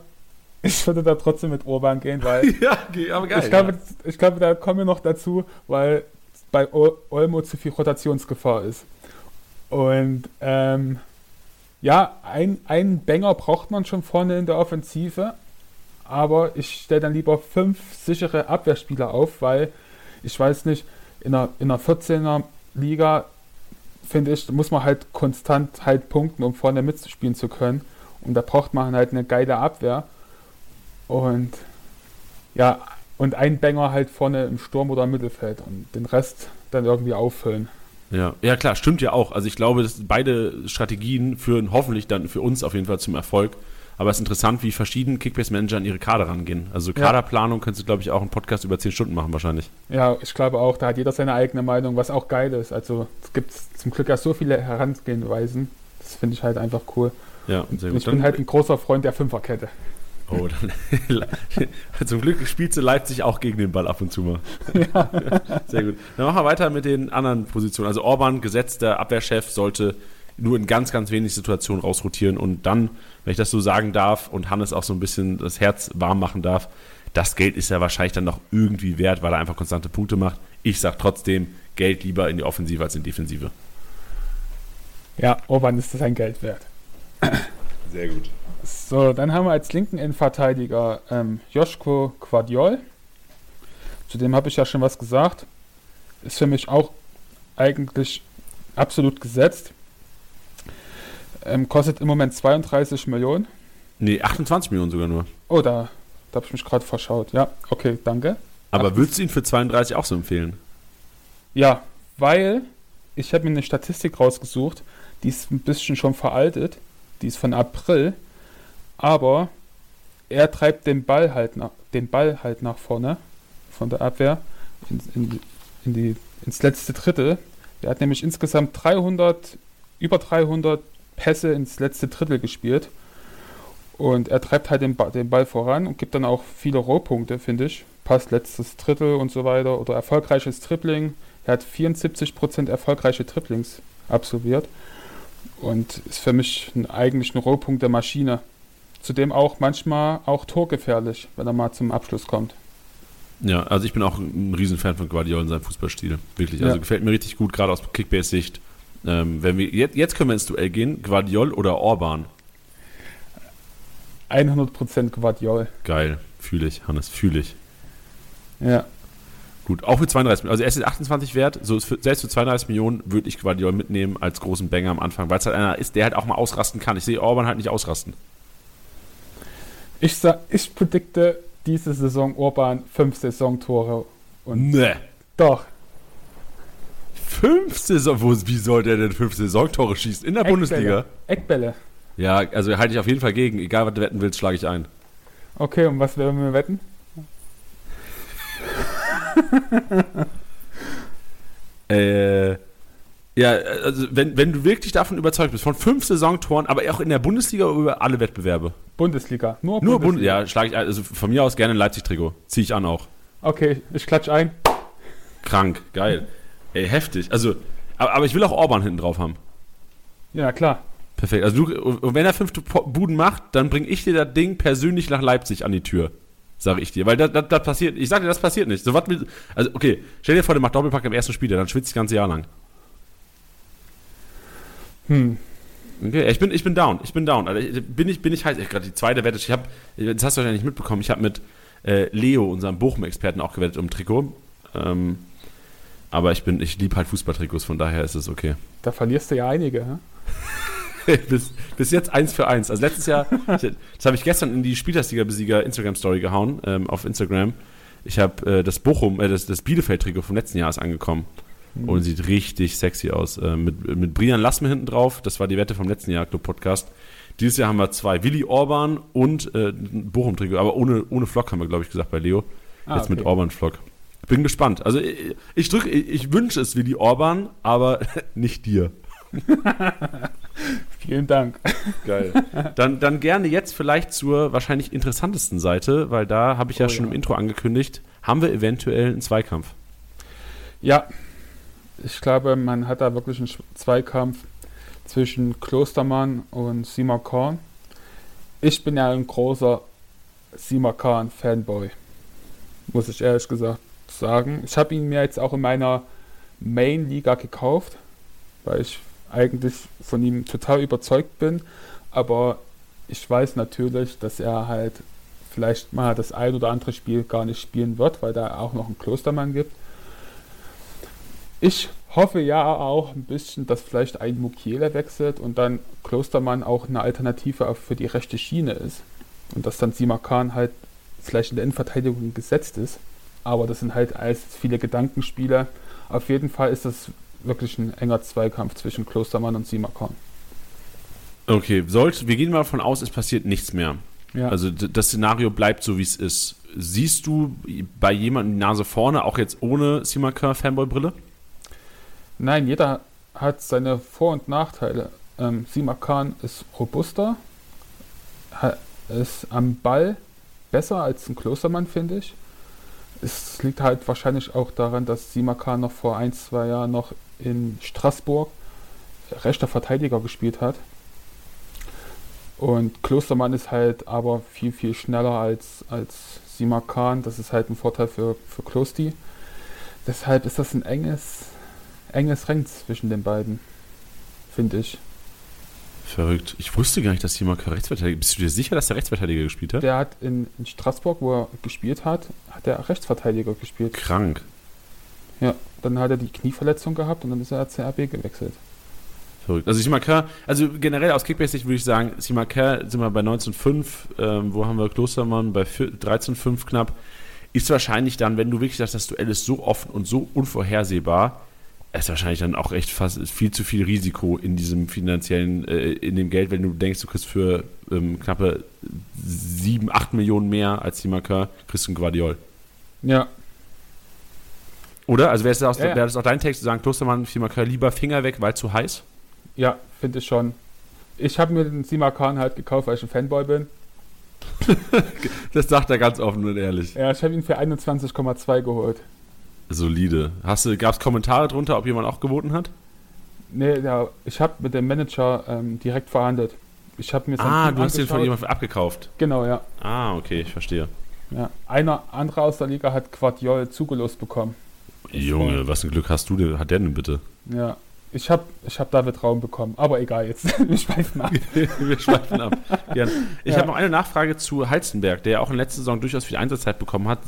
ich würde da trotzdem mit Orban gehen, weil. ja, aber geil. Ich glaube, ja. ich glaube, da kommen wir noch dazu, weil bei Olmo zu viel Rotationsgefahr ist. Und ähm, ja, ein, einen Banger braucht man schon vorne in der Offensive, aber ich stelle dann lieber fünf sichere Abwehrspieler auf, weil ich weiß nicht, in einer, in einer 14er Liga, finde ich, muss man halt konstant halt punkten, um vorne mitzuspielen zu können. Und da braucht man halt eine geile Abwehr. Und ja, und ein Banger halt vorne im Sturm oder im Mittelfeld und den Rest dann irgendwie auffüllen. Ja, ja klar, stimmt ja auch. Also ich glaube, dass beide Strategien führen hoffentlich dann für uns auf jeden Fall zum Erfolg. Aber es ist interessant, wie verschieden Kickbase-Manager an ihre Kader rangehen. Also Kaderplanung ja. könntest du, glaube ich, auch einen Podcast über 10 Stunden machen wahrscheinlich. Ja, ich glaube auch, da hat jeder seine eigene Meinung, was auch geil ist. Also es gibt zum Glück ja so viele Herangehensweisen. Das finde ich halt einfach cool. Ja, sehr gut. Ich bin halt ein großer Freund der Fünferkette. Oh, dann, zum Glück spielt sie Leipzig auch gegen den Ball ab und zu mal. Ja. Sehr gut. Dann machen wir weiter mit den anderen Positionen. Also Orban, gesetzter Abwehrchef, sollte nur in ganz, ganz wenig Situationen rausrotieren und dann, wenn ich das so sagen darf und Hannes auch so ein bisschen das Herz warm machen darf, das Geld ist ja wahrscheinlich dann noch irgendwie wert, weil er einfach konstante Punkte macht. Ich sage trotzdem, Geld lieber in die Offensive als in die Defensive. Ja, Orban ist das ein Geld wert. Sehr gut. So, dann haben wir als linken Innenverteidiger ähm, Joschko Quadiol. Zu dem habe ich ja schon was gesagt. Ist für mich auch eigentlich absolut gesetzt. Ähm, kostet im Moment 32 Millionen. Nee, 28 Millionen sogar nur. Oh, da, da habe ich mich gerade verschaut. Ja, okay, danke. Aber würdest du ihn für 32 auch so empfehlen? Ja, weil ich habe mir eine Statistik rausgesucht, die ist ein bisschen schon veraltet. Die ist von April aber er treibt den Ball halt nach, den Ball halt nach vorne von der Abwehr in, in, in die, ins letzte Drittel. Er hat nämlich insgesamt 300, über 300 Pässe ins letzte Drittel gespielt. Und er treibt halt den, ba den Ball voran und gibt dann auch viele Rohpunkte, finde ich. Pass letztes Drittel und so weiter. Oder erfolgreiches Tripling. Er hat 74% erfolgreiche Triplings absolviert. Und ist für mich ein, eigentlich eine Rohpunkte-Maschine. Zudem auch manchmal auch torgefährlich, wenn er mal zum Abschluss kommt. Ja, also ich bin auch ein Riesenfan von Guardiola und seinem Fußballstil. Wirklich. Also ja. gefällt mir richtig gut, gerade aus Kickbase-Sicht. Ähm, wenn wir, jetzt, jetzt können wir ins Duell gehen. Guardiol oder Orban? 100% Guardiol. Geil. Fühle ich, Hannes, fühle ich. Ja. Gut, auch für 32 Millionen. Also er ist jetzt 28 wert. So für, selbst für 32 Millionen würde ich Guardiol mitnehmen als großen Banger am Anfang, weil es halt einer ist, der halt auch mal ausrasten kann. Ich sehe Orban halt nicht ausrasten. Ich, sag, ich predikte diese Saison Urban fünf Saisontore. Und ne. Doch. Fünf Saison? Wo, wie soll der denn fünf Saisontore schießen? In der Eckbälle. Bundesliga? Eckbälle. Ja, also halte ich auf jeden Fall gegen. Egal, was du wetten willst, schlage ich ein. Okay, und was werden wir wetten? Äh, ja, also wenn, wenn du wirklich davon überzeugt bist, von fünf Saisontoren, aber auch in der Bundesliga oder über alle Wettbewerbe. Bundesliga. Nur, Nur Bund Bundesliga. ja, schlage ich. Also von mir aus gerne ein Leipzig-Trikot. Ziehe ich an auch. Okay, ich klatsch ein. Krank, geil. Ey, heftig. Also, aber, aber ich will auch Orban hinten drauf haben. Ja, klar. Perfekt. Also du, wenn er fünf Buden macht, dann bringe ich dir das Ding persönlich nach Leipzig an die Tür. Sage ich dir. Weil das, das, das passiert, ich sage dir, das passiert nicht. So was mit, also okay, stell dir vor, der macht Doppelpack im ersten Spiel, dann schwitzt das ganze Jahr lang. Hm. Okay, ich bin, ich bin down, ich bin down. Also ich- bin ich, bin ich heiß. Gerade die zweite Wette, ich habe, das hast du wahrscheinlich nicht mitbekommen, ich habe mit äh, Leo, unserem Bochum-Experten, auch gewettet um Trikot. Ähm, aber ich bin, ich liebe halt Fußballtrikots, von daher ist es okay. Da verlierst du ja einige. Hä? bis, bis jetzt eins für eins. Also letztes Jahr, ich, das habe ich gestern in die Spieltagsliga-Besieger Instagram-Story gehauen, ähm, auf Instagram. Ich habe äh, das Bochum, äh, das, das Bielefeld-Trikot vom letzten Jahr ist angekommen. Und sieht richtig sexy aus. Äh, mit, mit Brian Lassme hinten drauf, das war die Wette vom letzten Jahr, Club-Podcast. Dieses Jahr haben wir zwei, Willi Orban und äh, Bochum-Trikot, aber ohne, ohne Flock haben wir, glaube ich, gesagt bei Leo. Ah, Jetzt mit okay. Orban-Flock. Bin gespannt. Also ich, ich drücke, ich, ich wünsche es Willi Orban, aber nicht dir. Vielen Dank. Geil. Dann, dann gerne jetzt vielleicht zur wahrscheinlich interessantesten Seite, weil da habe ich ja Oh schon ja. im Intro angekündigt, haben wir eventuell einen Zweikampf. Ja, ich glaube, man hat da wirklich einen Zweikampf zwischen Klostermann und Sima Korn. Ich bin ja ein großer Sima Khan Fanboy, muss ich ehrlich gesagt sagen. Ich habe ihn mir jetzt auch in meiner Main-Liga gekauft, weil ich eigentlich von ihm total überzeugt bin. Aber ich weiß natürlich, dass er halt vielleicht mal das ein oder andere Spiel gar nicht spielen wird, weil da auch noch einen Klostermann gibt. Ich hoffe ja auch ein bisschen, dass vielleicht ein Mukiele wechselt und dann Klostermann auch eine Alternative für die rechte Schiene ist. Und dass dann Simakan halt vielleicht in der Innenverteidigung gesetzt ist. Aber das sind halt alles viele Gedankenspiele. Auf jeden Fall ist das wirklich ein enger Zweikampf zwischen Klostermann und Simakan. Okay, sollte, wir gehen mal davon aus, es passiert nichts mehr. Ja. Also das Szenario bleibt so, wie es ist. Siehst du bei jemandem die Nase vorne, auch jetzt ohne Simaka Fanboy-Brille? Nein, jeder hat seine Vor- und Nachteile. Ähm, Simakan ist robuster, ist am Ball besser als ein Klostermann, finde ich. Es liegt halt wahrscheinlich auch daran, dass Simakan noch vor ein, zwei Jahren noch in Straßburg rechter Verteidiger gespielt hat. Und Klostermann ist halt aber viel, viel schneller als, als Simakan. Das ist halt ein Vorteil für, für Klosti. Deshalb ist das ein enges, enges Rennen zwischen den beiden, finde ich. Verrückt. Ich wusste gar nicht, dass Simaka Rechtsverteidiger Bist du dir sicher, dass der Rechtsverteidiger gespielt hat? Der hat in, in Straßburg, wo er gespielt hat, hat er Rechtsverteidiger gespielt. Krank. Ja, dann hat er die Knieverletzung gehabt und dann ist er CRB gewechselt. Verrückt. Also Simaka, also generell aus Kickbase-Sicht würde ich sagen, Simaka sind wir bei 19,5, ähm, wo haben wir Klostermann bei vier- 13,5 knapp. Ist wahrscheinlich dann, wenn du wirklich sagst, das Duell ist so offen und so unvorhersehbar, ist wahrscheinlich dann auch echt fast viel zu viel Risiko in diesem finanziellen, äh, in dem Geld, wenn du denkst, du kriegst für ähm, knappe 7, 8 Millionen mehr als Simaka, kriegst du einen Guardiol. Ja, Oder? Also wäre das, auch, Ja, ja. auch dein Text zu sagen, Klostermann, Simaka lieber Finger weg, weil zu heiß? ja, finde ich schon. Ich habe mir den Simakan halt gekauft, weil ich ein Fanboy bin. Das sagt er ganz offen und ehrlich. Ja, ich habe ihn für 21,2 geholt. Solide. Hast du, gab es Kommentare drunter, ob jemand auch geboten hat? Nee, ja, ich habe mit dem Manager ähm, direkt verhandelt. Ich habe mir Ah, du hast den von jemandem abgekauft. Genau, ja. Ah, okay, ich verstehe. ja. Einer andere aus der Liga hat Quadriol zugelost bekommen. Junge, was ein Glück hast du denn, hat der denn bitte? Ja. Ich habe ich hab David Raum bekommen, aber egal jetzt. Wir schweifen ab. Wir schweifen ab. Gerne. Ich Ja. habe noch eine Nachfrage zu Halstenberg, der ja auch in letzter Saison durchaus viel Einsatzzeit bekommen hat.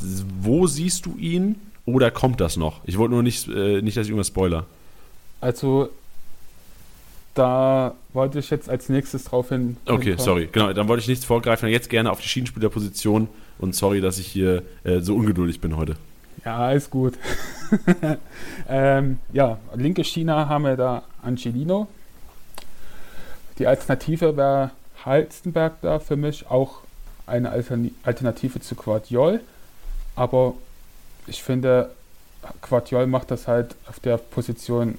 Wo siehst du ihn oder kommt das noch? Ich wollte nur nicht, äh, nicht dass ich irgendwas spoiler. Also, da wollte ich jetzt als nächstes drauf hin. Okay, sorry. Genau, dann wollte ich nichts vorgreifen. Jetzt gerne auf die Schienenspielerposition und sorry, dass ich hier äh, so ungeduldig bin heute. Ja, alles gut. ähm, ja, linke China haben wir da Angelino. Die Alternative wäre Halstenberg da für mich auch eine Alternative zu Quadiol. Aber ich finde, Quadiol macht das halt auf der Position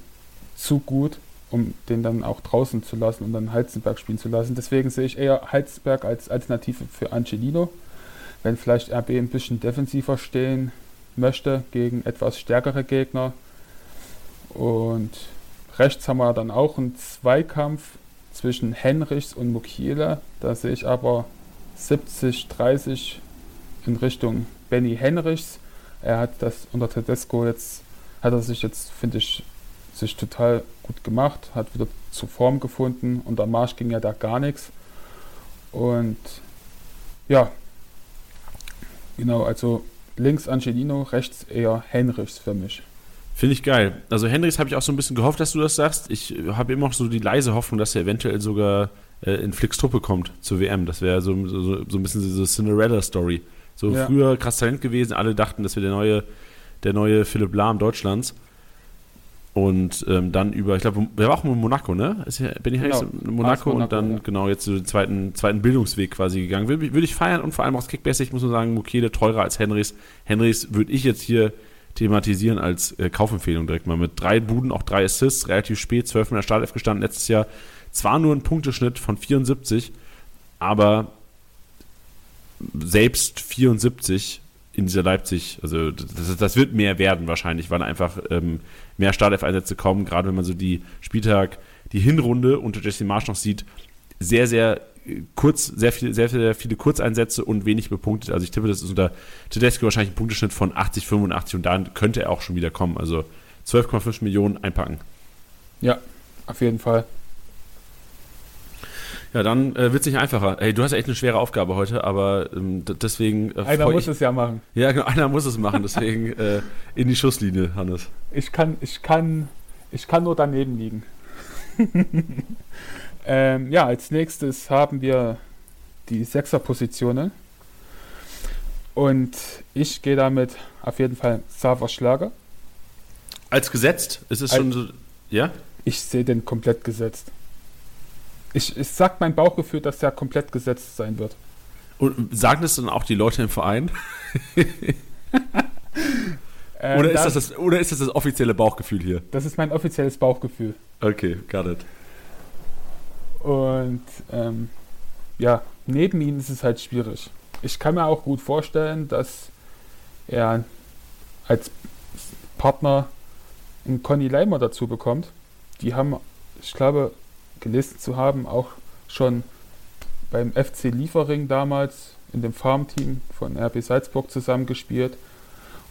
zu gut, um den dann auch draußen zu lassen und dann Halzenberg spielen zu lassen. Deswegen sehe ich eher Halzenberg als Alternative für Angelino. Wenn vielleicht RB ein bisschen defensiver stehen möchte gegen etwas stärkere Gegner. Und rechts haben wir dann auch einen Zweikampf zwischen Henrichs und Mukiele. Da sehe ich aber 70, 30 in Richtung Benny Henrichs. Er hat das unter Tedesco jetzt, hat er sich jetzt, finde ich, sich total gut gemacht, hat wieder zur Form gefunden. Unter Marsch ging ja da gar nichts. Und ja, genau, also links Angelino, rechts eher Henrichs für mich. Finde ich geil. Also Henrichs habe ich auch so ein bisschen gehofft, dass du das sagst. Ich habe immer noch so die leise Hoffnung, dass er eventuell sogar äh, in Flicks Truppe kommt zur WM. Das wäre so, so, so ein bisschen diese Cinderella-Story. So ja. früher krass Talent gewesen, alle dachten, das wäre der neue, der neue Philipp Lahm Deutschlands. Und ähm, dann über, ich glaube, er war auch in Monaco, ne? Ist ja, bin ich genau. in Monaco, Monaco und dann ja. genau jetzt so den zweiten, zweiten Bildungsweg quasi gegangen. Würde, würde ich feiern und vor allem auch Kickbase, ich muss nur sagen, Mukele teurer als Henrys. Henrys würde ich jetzt hier thematisieren als äh, Kaufempfehlung direkt mal mit drei Buden, auch drei Assists, relativ spät, zwölf in der Startelf gestanden letztes Jahr. Zwar nur ein Punkteschnitt von 74, aber selbst 74 in dieser Leipzig, also das, das, wird mehr werden wahrscheinlich, weil einfach ähm, mehr Startelf-Einsätze kommen, gerade wenn man so die Spieltag, die Hinrunde unter Jesse Marsch noch sieht, sehr, sehr äh, kurz, sehr, viel, sehr, sehr viele Kurzeinsätze und wenig bepunktet. Also ich tippe, das ist unter Tedesco wahrscheinlich ein Punkteschnitt von 80, 85 und dann könnte er auch schon wieder kommen. Also 12,5 Millionen einpacken. Ja, auf jeden Fall. Ja, dann äh, wird es nicht einfacher. Hey, du hast echt eine schwere Aufgabe heute, aber ähm, deswegen. Äh, einer muss ich, es ja machen. Ja, genau, einer muss es machen. Deswegen äh, in die Schusslinie, Hannes. Ich kann, ich kann, ich kann nur daneben liegen. ähm, ja, als nächstes haben wir die Sechserpositionen. Und ich gehe damit auf jeden Fall Sava Schlager. Als gesetzt? Ist es schon so. Ja? Ich sehe den komplett gesetzt. Ich, ich sag mein Bauchgefühl, dass der komplett gesetzt sein wird. Und sagen das dann auch die Leute im Verein? ähm, oder, ist das das, oder ist das das offizielle Bauchgefühl hier? Das ist mein offizielles Bauchgefühl. Okay, got it. Und ähm, ja, neben ihm ist es halt schwierig. Ich kann mir auch gut vorstellen, dass er als Partner einen Conny Leimer dazu bekommt. Die haben, ich glaube, gelesen zu haben, auch schon beim FC Liefering damals in dem Farmteam von RB Salzburg zusammengespielt.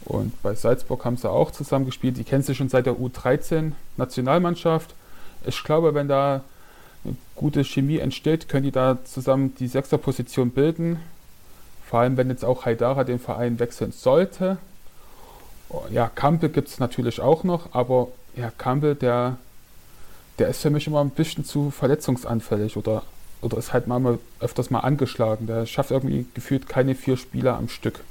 Und bei Salzburg haben sie auch zusammengespielt. Die kennen sie schon seit der U13 Nationalmannschaft. Ich glaube, wenn da eine gute Chemie entsteht, können die da zusammen die Sechserposition bilden. Vor allem, wenn jetzt auch Haidara den Verein wechseln sollte. Ja, Kampel gibt es natürlich auch noch, aber ja, Kampel, der der ist für mich immer ein bisschen zu verletzungsanfällig oder, oder ist halt mal öfters mal angeschlagen. Der schafft irgendwie gefühlt keine vier Spieler am Stück.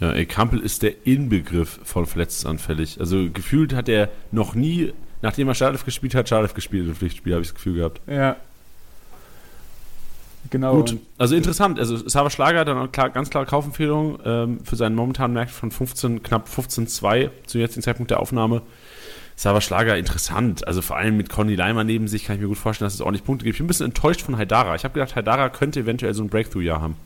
Ja, ey, Kampel ist der Inbegriff von verletzungsanfällig. Also gefühlt hat er noch nie, nachdem er Startelf gespielt hat, Startelf gespielt im Pflichtspiel, habe ich das Gefühl gehabt. Ja. Genau. Gut, also interessant. Also Sava Schlager hat dann klar, ganz klare Kaufempfehlung ähm, für seinen momentanen Markt von 15, knapp 15,2 zu jetzigen Zeitpunkt der Aufnahme. Sava Schlager interessant. Also vor allem mit Conny Leimer neben sich kann ich mir gut vorstellen, dass es ordentlich Punkte gibt. Ich bin ein bisschen enttäuscht von Haidara. Ich habe gedacht, Haidara könnte eventuell so ein Breakthrough-Jahr haben.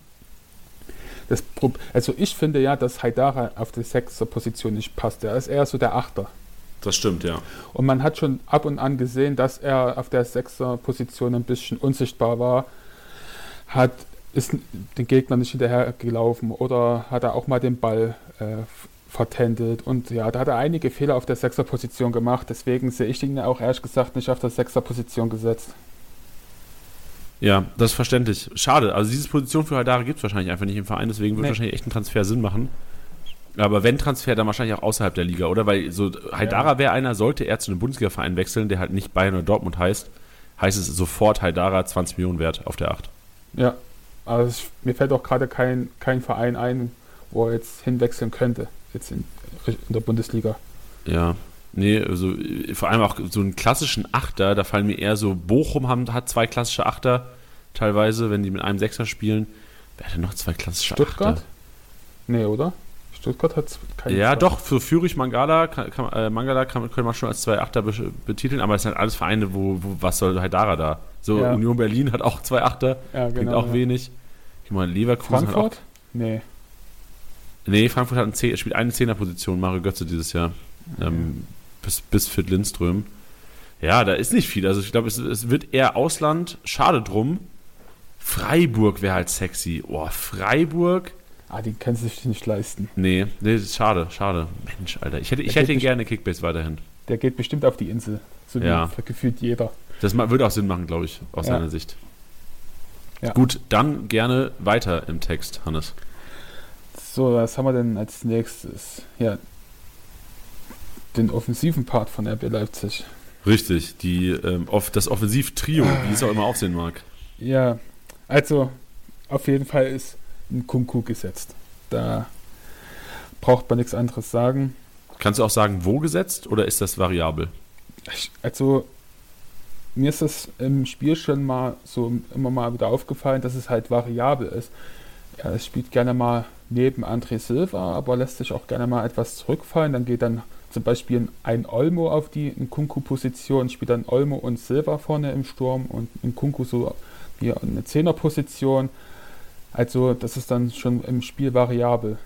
Das, also ich finde ja, dass Haidara auf die sechster Position nicht passt. Er ist eher so der Achter. Das stimmt, ja. Und man hat schon ab und an gesehen, dass er auf der sechster Position ein bisschen unsichtbar war. Hat ist den Gegner nicht hinterhergelaufen oder hat er auch mal den Ball äh, vertändelt. Und ja, da hat er einige Fehler auf der Sechserposition gemacht. Deswegen sehe ich ihn auch ehrlich gesagt nicht auf der Sechserposition gesetzt. Ja, das ist verständlich. Schade. Also diese Position für Haidara gibt es wahrscheinlich einfach nicht im Verein. Deswegen wird nee. wahrscheinlich echt ein Transfer Sinn machen. Aber wenn Transfer, dann wahrscheinlich auch außerhalb der Liga, oder? Weil so Haidara ja. wäre einer, sollte er zu einem Bundesliga-Verein wechseln, der halt nicht Bayern oder Dortmund heißt, heißt es sofort Haidara 20 Millionen wert auf der 8. Ja, also mir fällt auch gerade kein, kein Verein ein, wo er jetzt hinwechseln könnte jetzt in, in der Bundesliga. Ja, Nee, also vor allem auch so einen klassischen Achter, da fallen mir eher so, Bochum haben, hat zwei klassische Achter, teilweise, wenn die mit einem Sechser spielen. Wer hat denn noch zwei klassische Stuttgart? Achter? Nee, oder? Stuttgart hat keine Ja, zwei. doch, für Fürich Mangala, kann, kann, äh, Mangala kann, könnte man schon als zwei Achter be betiteln, aber es sind alles Vereine, wo, wo was soll Haidara da? So, Ja. Union Berlin hat auch zwei Achter, Ja, genau. auch ja. wenig. Ich meine, Leverkusen hat Frankfurt? Nee. auch. Nee, Frankfurt hat einen Zeh- spielt eine Zehnerposition, Mario Götze dieses Jahr. Ähm, bis, bis für Lindström. Ja, da ist nicht viel. Also ich glaube, es, es wird eher Ausland. Schade drum. Freiburg wäre halt sexy. Oh, Freiburg. Ah, die können sich nicht leisten. Nee, nee, das ist schade, schade. Mensch, Alter. Ich hätte, ich Der hätte ihn gerne Kickbase weiterhin. Der geht bestimmt auf die Insel. So Ja. wie gefühlt jeder. Das würde auch Sinn machen, glaube ich, aus Ja. seiner Sicht. Ja. Gut, dann gerne weiter im Text, Hannes. So, was haben wir denn als nächstes? Ja, den offensiven Part von RB Leipzig. Richtig, die, ähm, off, das Offensivtrio, wie es auch immer aussehen mag. Ja, also auf jeden Fall ist ein Kunku gesetzt. Da braucht man nichts anderes sagen. Kannst du auch sagen, wo gesetzt oder ist das variabel? Also mir ist das im Spiel schon mal so immer mal wieder aufgefallen, dass es halt variabel ist. Es spielt gerne mal neben André Silva, aber lässt sich auch gerne mal etwas zurückfallen. Dann geht dann zum Beispiel ein Olmo auf die Nkunku-Position, spielt dann Olmo und Silva vorne im Sturm und Nkunku so wie eine Zehner-Position. Also das ist dann schon im Spiel variabel.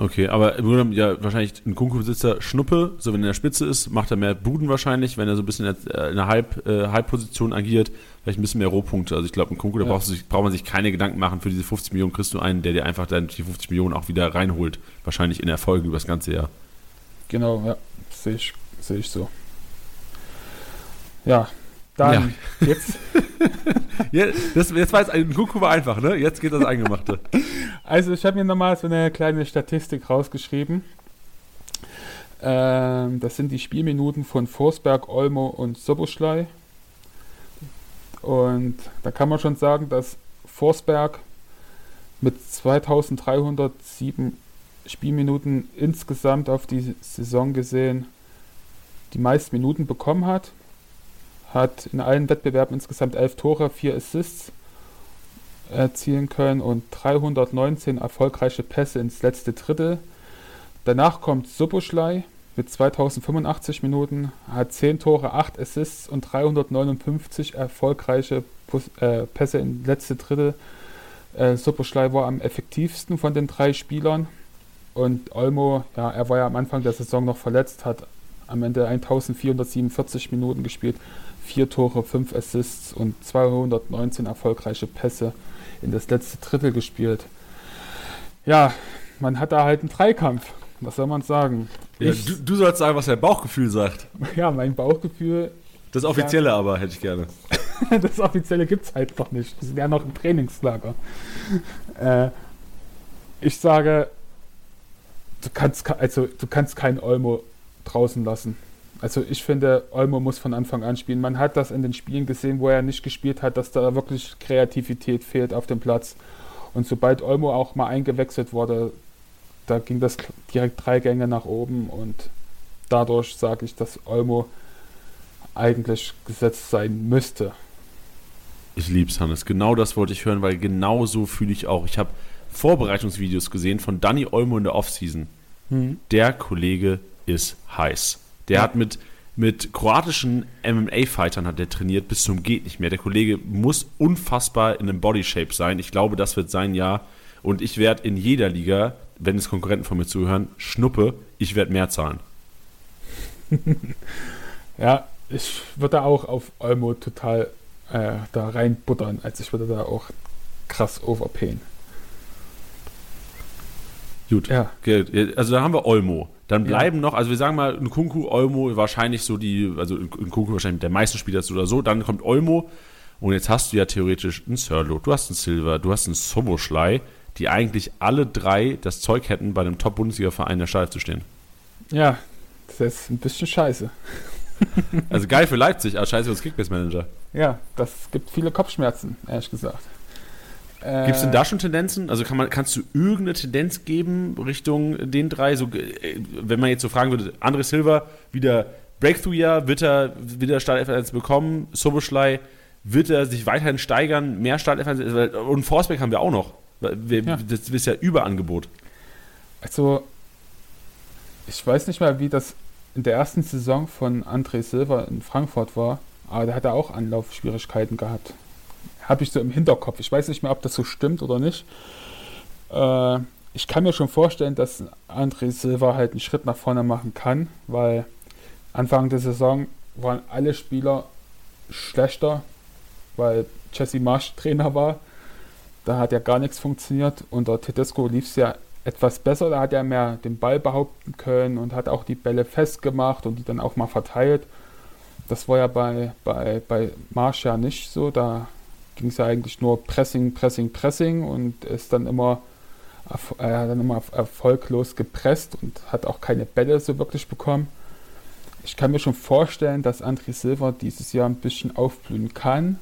Okay, aber im Grunde ja, wahrscheinlich ein Kunku-Besitzer Schnuppe, so wenn er in der Spitze ist, macht er mehr Buden wahrscheinlich, wenn er so ein bisschen in der, äh, in der Halb, äh, Halbposition agiert, vielleicht ein bisschen mehr Rohpunkte. Also ich glaube, ein Kunku, da Ja. brauchst du sich, braucht man sich keine Gedanken machen, für diese 50 Millionen kriegst du einen, der dir einfach dann die 50 Millionen auch wieder reinholt. Wahrscheinlich in Erfolgen über das ganze Jahr. Genau, ja, sehe ich, sehe ich so. Ja, dann jetzt Ja, das, jetzt war jetzt ein Kunku war einfach, ne? Jetzt geht das Eingemachte. Also ich habe mir nochmal so eine kleine Statistik rausgeschrieben. Ähm, das sind die Spielminuten von Forsberg, Olmo und Soboschlei. Und da kann man schon sagen, dass Forsberg mit 2307 Spielminuten insgesamt auf die Saison gesehen die meisten Minuten bekommen hat. Hat in allen Wettbewerben insgesamt 11 Tore, 4 Assists erzielen können und 319 erfolgreiche Pässe ins letzte Drittel. Danach kommt Suboschlei mit 2085 Minuten, hat 10 Tore, 8 Assists und 359 erfolgreiche äh, Pässe ins letzte Drittel. Äh, Suboschlei war am effektivsten von den drei Spielern und Olmo, ja, er war ja am Anfang der Saison noch verletzt, hat am Ende 1447 Minuten gespielt, 4 Tore, 5 Assists und 219 erfolgreiche Pässe in das letzte Drittel gespielt. Ja, man hat da halt einen Dreikampf. Was soll man sagen? Ja, Ich, du, du sollst sagen, was dein Bauchgefühl sagt. ja, mein Bauchgefühl, Das Offizielle aber hätte ich gerne. das offizielle gibt es halt noch nicht. Das wäre noch ein Trainingslager. Äh, ich sage, du kannst, also, du kannst keinen Olmo draußen lassen. Also ich finde, Olmo muss von Anfang an spielen. Man hat das in den Spielen gesehen, wo er nicht gespielt hat, dass da wirklich Kreativität fehlt auf dem Platz. Und sobald Olmo auch mal eingewechselt wurde, da ging das direkt drei Gänge nach oben und dadurch sage ich, dass Olmo eigentlich gesetzt sein müsste. Ich lieb's, Hannes. Genau das wollte ich hören, weil genau so fühle ich auch. Ich habe Vorbereitungsvideos gesehen von Danny Olmo in der Offseason. Der Kollege ist heiß. Der Ja. hat mit, mit kroatischen MMA-Fightern hat der trainiert bis zum geht nicht mehr. Der Kollege muss unfassbar in einem Bodyshape sein. Ich glaube, das wird sein Jahr. Und ich werde in jeder Liga, wenn es Konkurrenten von mir zuhören, schnuppe, ich werde mehr zahlen. Ja, ich würde auch auf Olmo total äh, da reinbuttern. Also ich würde da auch krass overpayen. Gut. Ja, Okay, Also da haben wir Olmo. Dann Ja. bleiben noch, also wir sagen mal, ein Kunku, Olmo wahrscheinlich so die, also ein Kunku wahrscheinlich der meisten Spieler oder so. Dann kommt Olmo und jetzt hast du ja theoretisch einen Sirlo, du hast einen Silver, du hast einen Soboschlei, die eigentlich alle drei das Zeug hätten, bei einem Top-Bundesliga-Verein in der Startelf zu stehen. ja, das ist ein bisschen scheiße. Also geil für Leipzig, aber scheiße für das Kickbase-Manager. Ja, das gibt viele Kopfschmerzen, ehrlich gesagt. Äh, Gibt es denn da schon Tendenzen? Also kann man, kannst du irgendeine Tendenz geben Richtung den drei? So, äh, wenn man jetzt so fragen würde, André Silva wieder Breakthrough-Jahr, wird er wieder Startelf bekommen, Soboschlei wird er sich weiterhin steigern, mehr Startelf und Forsberg haben wir auch noch. Wir, ja. Das ist ja Überangebot. Also, ich weiß nicht mehr, wie das in der ersten Saison von André Silva in Frankfurt war, aber der hat er auch Anlaufschwierigkeiten gehabt. Habe ich so im Hinterkopf. Ich weiß nicht mehr, ob das so stimmt oder nicht. Äh, ich kann mir schon vorstellen, dass André Silva halt einen Schritt nach vorne machen kann, weil Anfang der Saison waren alle Spieler schlechter, weil Jesse Marsch Trainer war. Da hat ja gar nichts funktioniert. Unter Tedesco lief es ja etwas besser. Da hat er mehr den Ball behaupten können und hat auch die Bälle festgemacht und die dann auch mal verteilt. Das war ja bei, bei, bei Marsch ja nicht so. Da ging es ja eigentlich nur Pressing, Pressing, Pressing und ist dann immer, er hat dann immer erfolglos gepresst und hat auch keine Bälle so wirklich bekommen. Ich kann mir schon vorstellen, dass André Silva dieses Jahr ein bisschen aufblühen kann.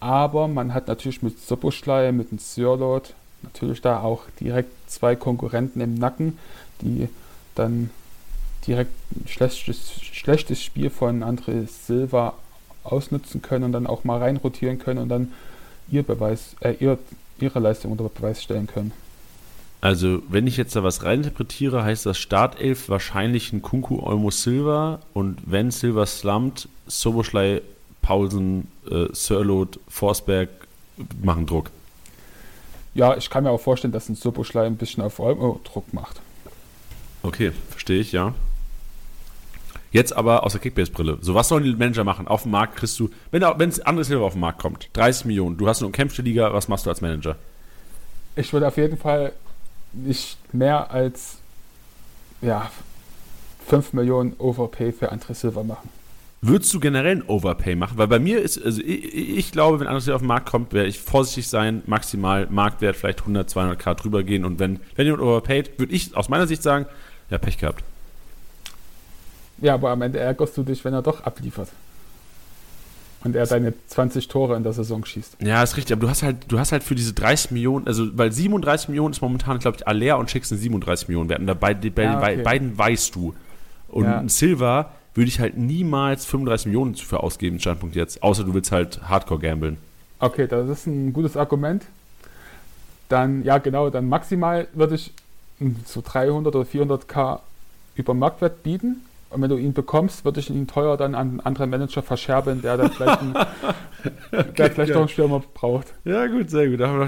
Aber man hat natürlich mit Soboschlei, mit dem Sirlot natürlich da auch direkt zwei Konkurrenten im Nacken, die dann direkt ein schlechtes, schlechtes Spiel von André Silva ausnutzen können und dann auch mal reinrotieren können und dann ihr Beweis, äh, ihr, ihre Leistung unter Beweis stellen können. Also, wenn ich jetzt da was reininterpretiere, heißt das Startelf wahrscheinlich ein Kunku Olmo Silva und wenn Silva slumpt, Soboschlei, Paulsen, äh, Sirlot, Forsberg machen Druck. Ja, ich kann mir auch vorstellen, dass ein Soboschlei ein bisschen auf Olmo Druck macht. Okay, verstehe ich, ja. Jetzt aber aus der Kickbase-Brille. So, was sollen die Manager machen? Auf dem Markt kriegst du, wenn es anderes Hilfe auf den Markt kommt, 30 Millionen, du hast eine umkämpfte Liga, was machst du als Manager? Ich würde auf jeden Fall nicht mehr als ja, 5 Millionen Overpay für André Silva machen. Würdest du generell ein Overpay machen? Weil bei mir ist, also ich, ich glaube, wenn André Silva auf den Markt kommt, werde ich vorsichtig sein, maximal Marktwert vielleicht 100, 200k drüber gehen und wenn, wenn jemand overpaid, würde ich aus meiner Sicht sagen, ja, Pech gehabt. Ja, aber am Ende ärgerst du dich, wenn er doch abliefert und er deine 20 Tore in der Saison schießt. Ja, ist richtig, aber du hast halt, du hast halt für diese 30 Millionen, also weil 37 Millionen ist momentan, glaube ich, Aller und Schicks sind 37 Millionen wert. Und da bei, bei, ja, okay. beiden weißt du. Und ja. Silver würde ich halt niemals 35 Millionen für ausgeben, Standpunkt jetzt. Außer du willst halt Hardcore gambeln. Okay, das ist ein gutes Argument. Dann, ja genau, dann maximal würde ich so 300 oder 400k über Marktwert bieten. Und wenn du ihn bekommst, würde ich ihn teuer dann an einen anderen Manager verscherbeln, der dann vielleicht, einen, okay, der vielleicht noch einen Stürmer braucht. Ja, gut, sehr gut.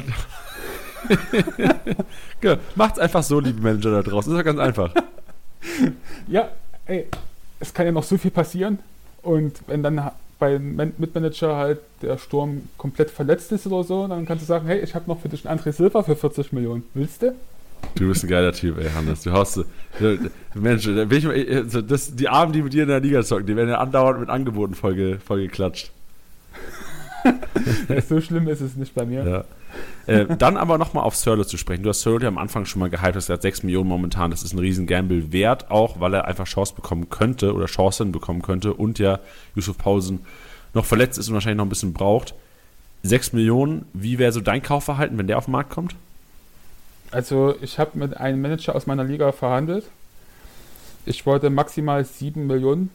genau. Macht's einfach so, liebe Manager da draußen. ist ja ganz einfach. ja, ey, es kann ja noch so viel passieren. Und wenn dann beim Mitmanager halt der Sturm komplett verletzt ist oder so, dann kannst du sagen, hey, ich habe noch für dich einen André Silva für 40 Millionen. Willst du? Du bist ein geiler Typ, ey, Hannes. Du hast. Mensch, ich, das, die Armen, die mit dir in der Liga zocken, die werden ja andauernd mit Angeboten voll, voll geklatscht. so schlimm ist es nicht bei mir. Ja. Äh, dann aber nochmal auf Sirlo zu sprechen. Du hast Sirlo ja am Anfang schon mal gehypt, dass er hat 6 Millionen momentan. Das ist ein riesen Gamble wert, auch weil er einfach Chance bekommen könnte oder Chancen bekommen könnte und ja Yusuf Pausen noch verletzt ist und wahrscheinlich noch ein bisschen braucht. 6 Millionen, wie wäre so dein Kaufverhalten, wenn der auf den Markt kommt? Also ich habe mit einem Manager aus meiner Liga verhandelt. Ich wollte maximal 7 Millionen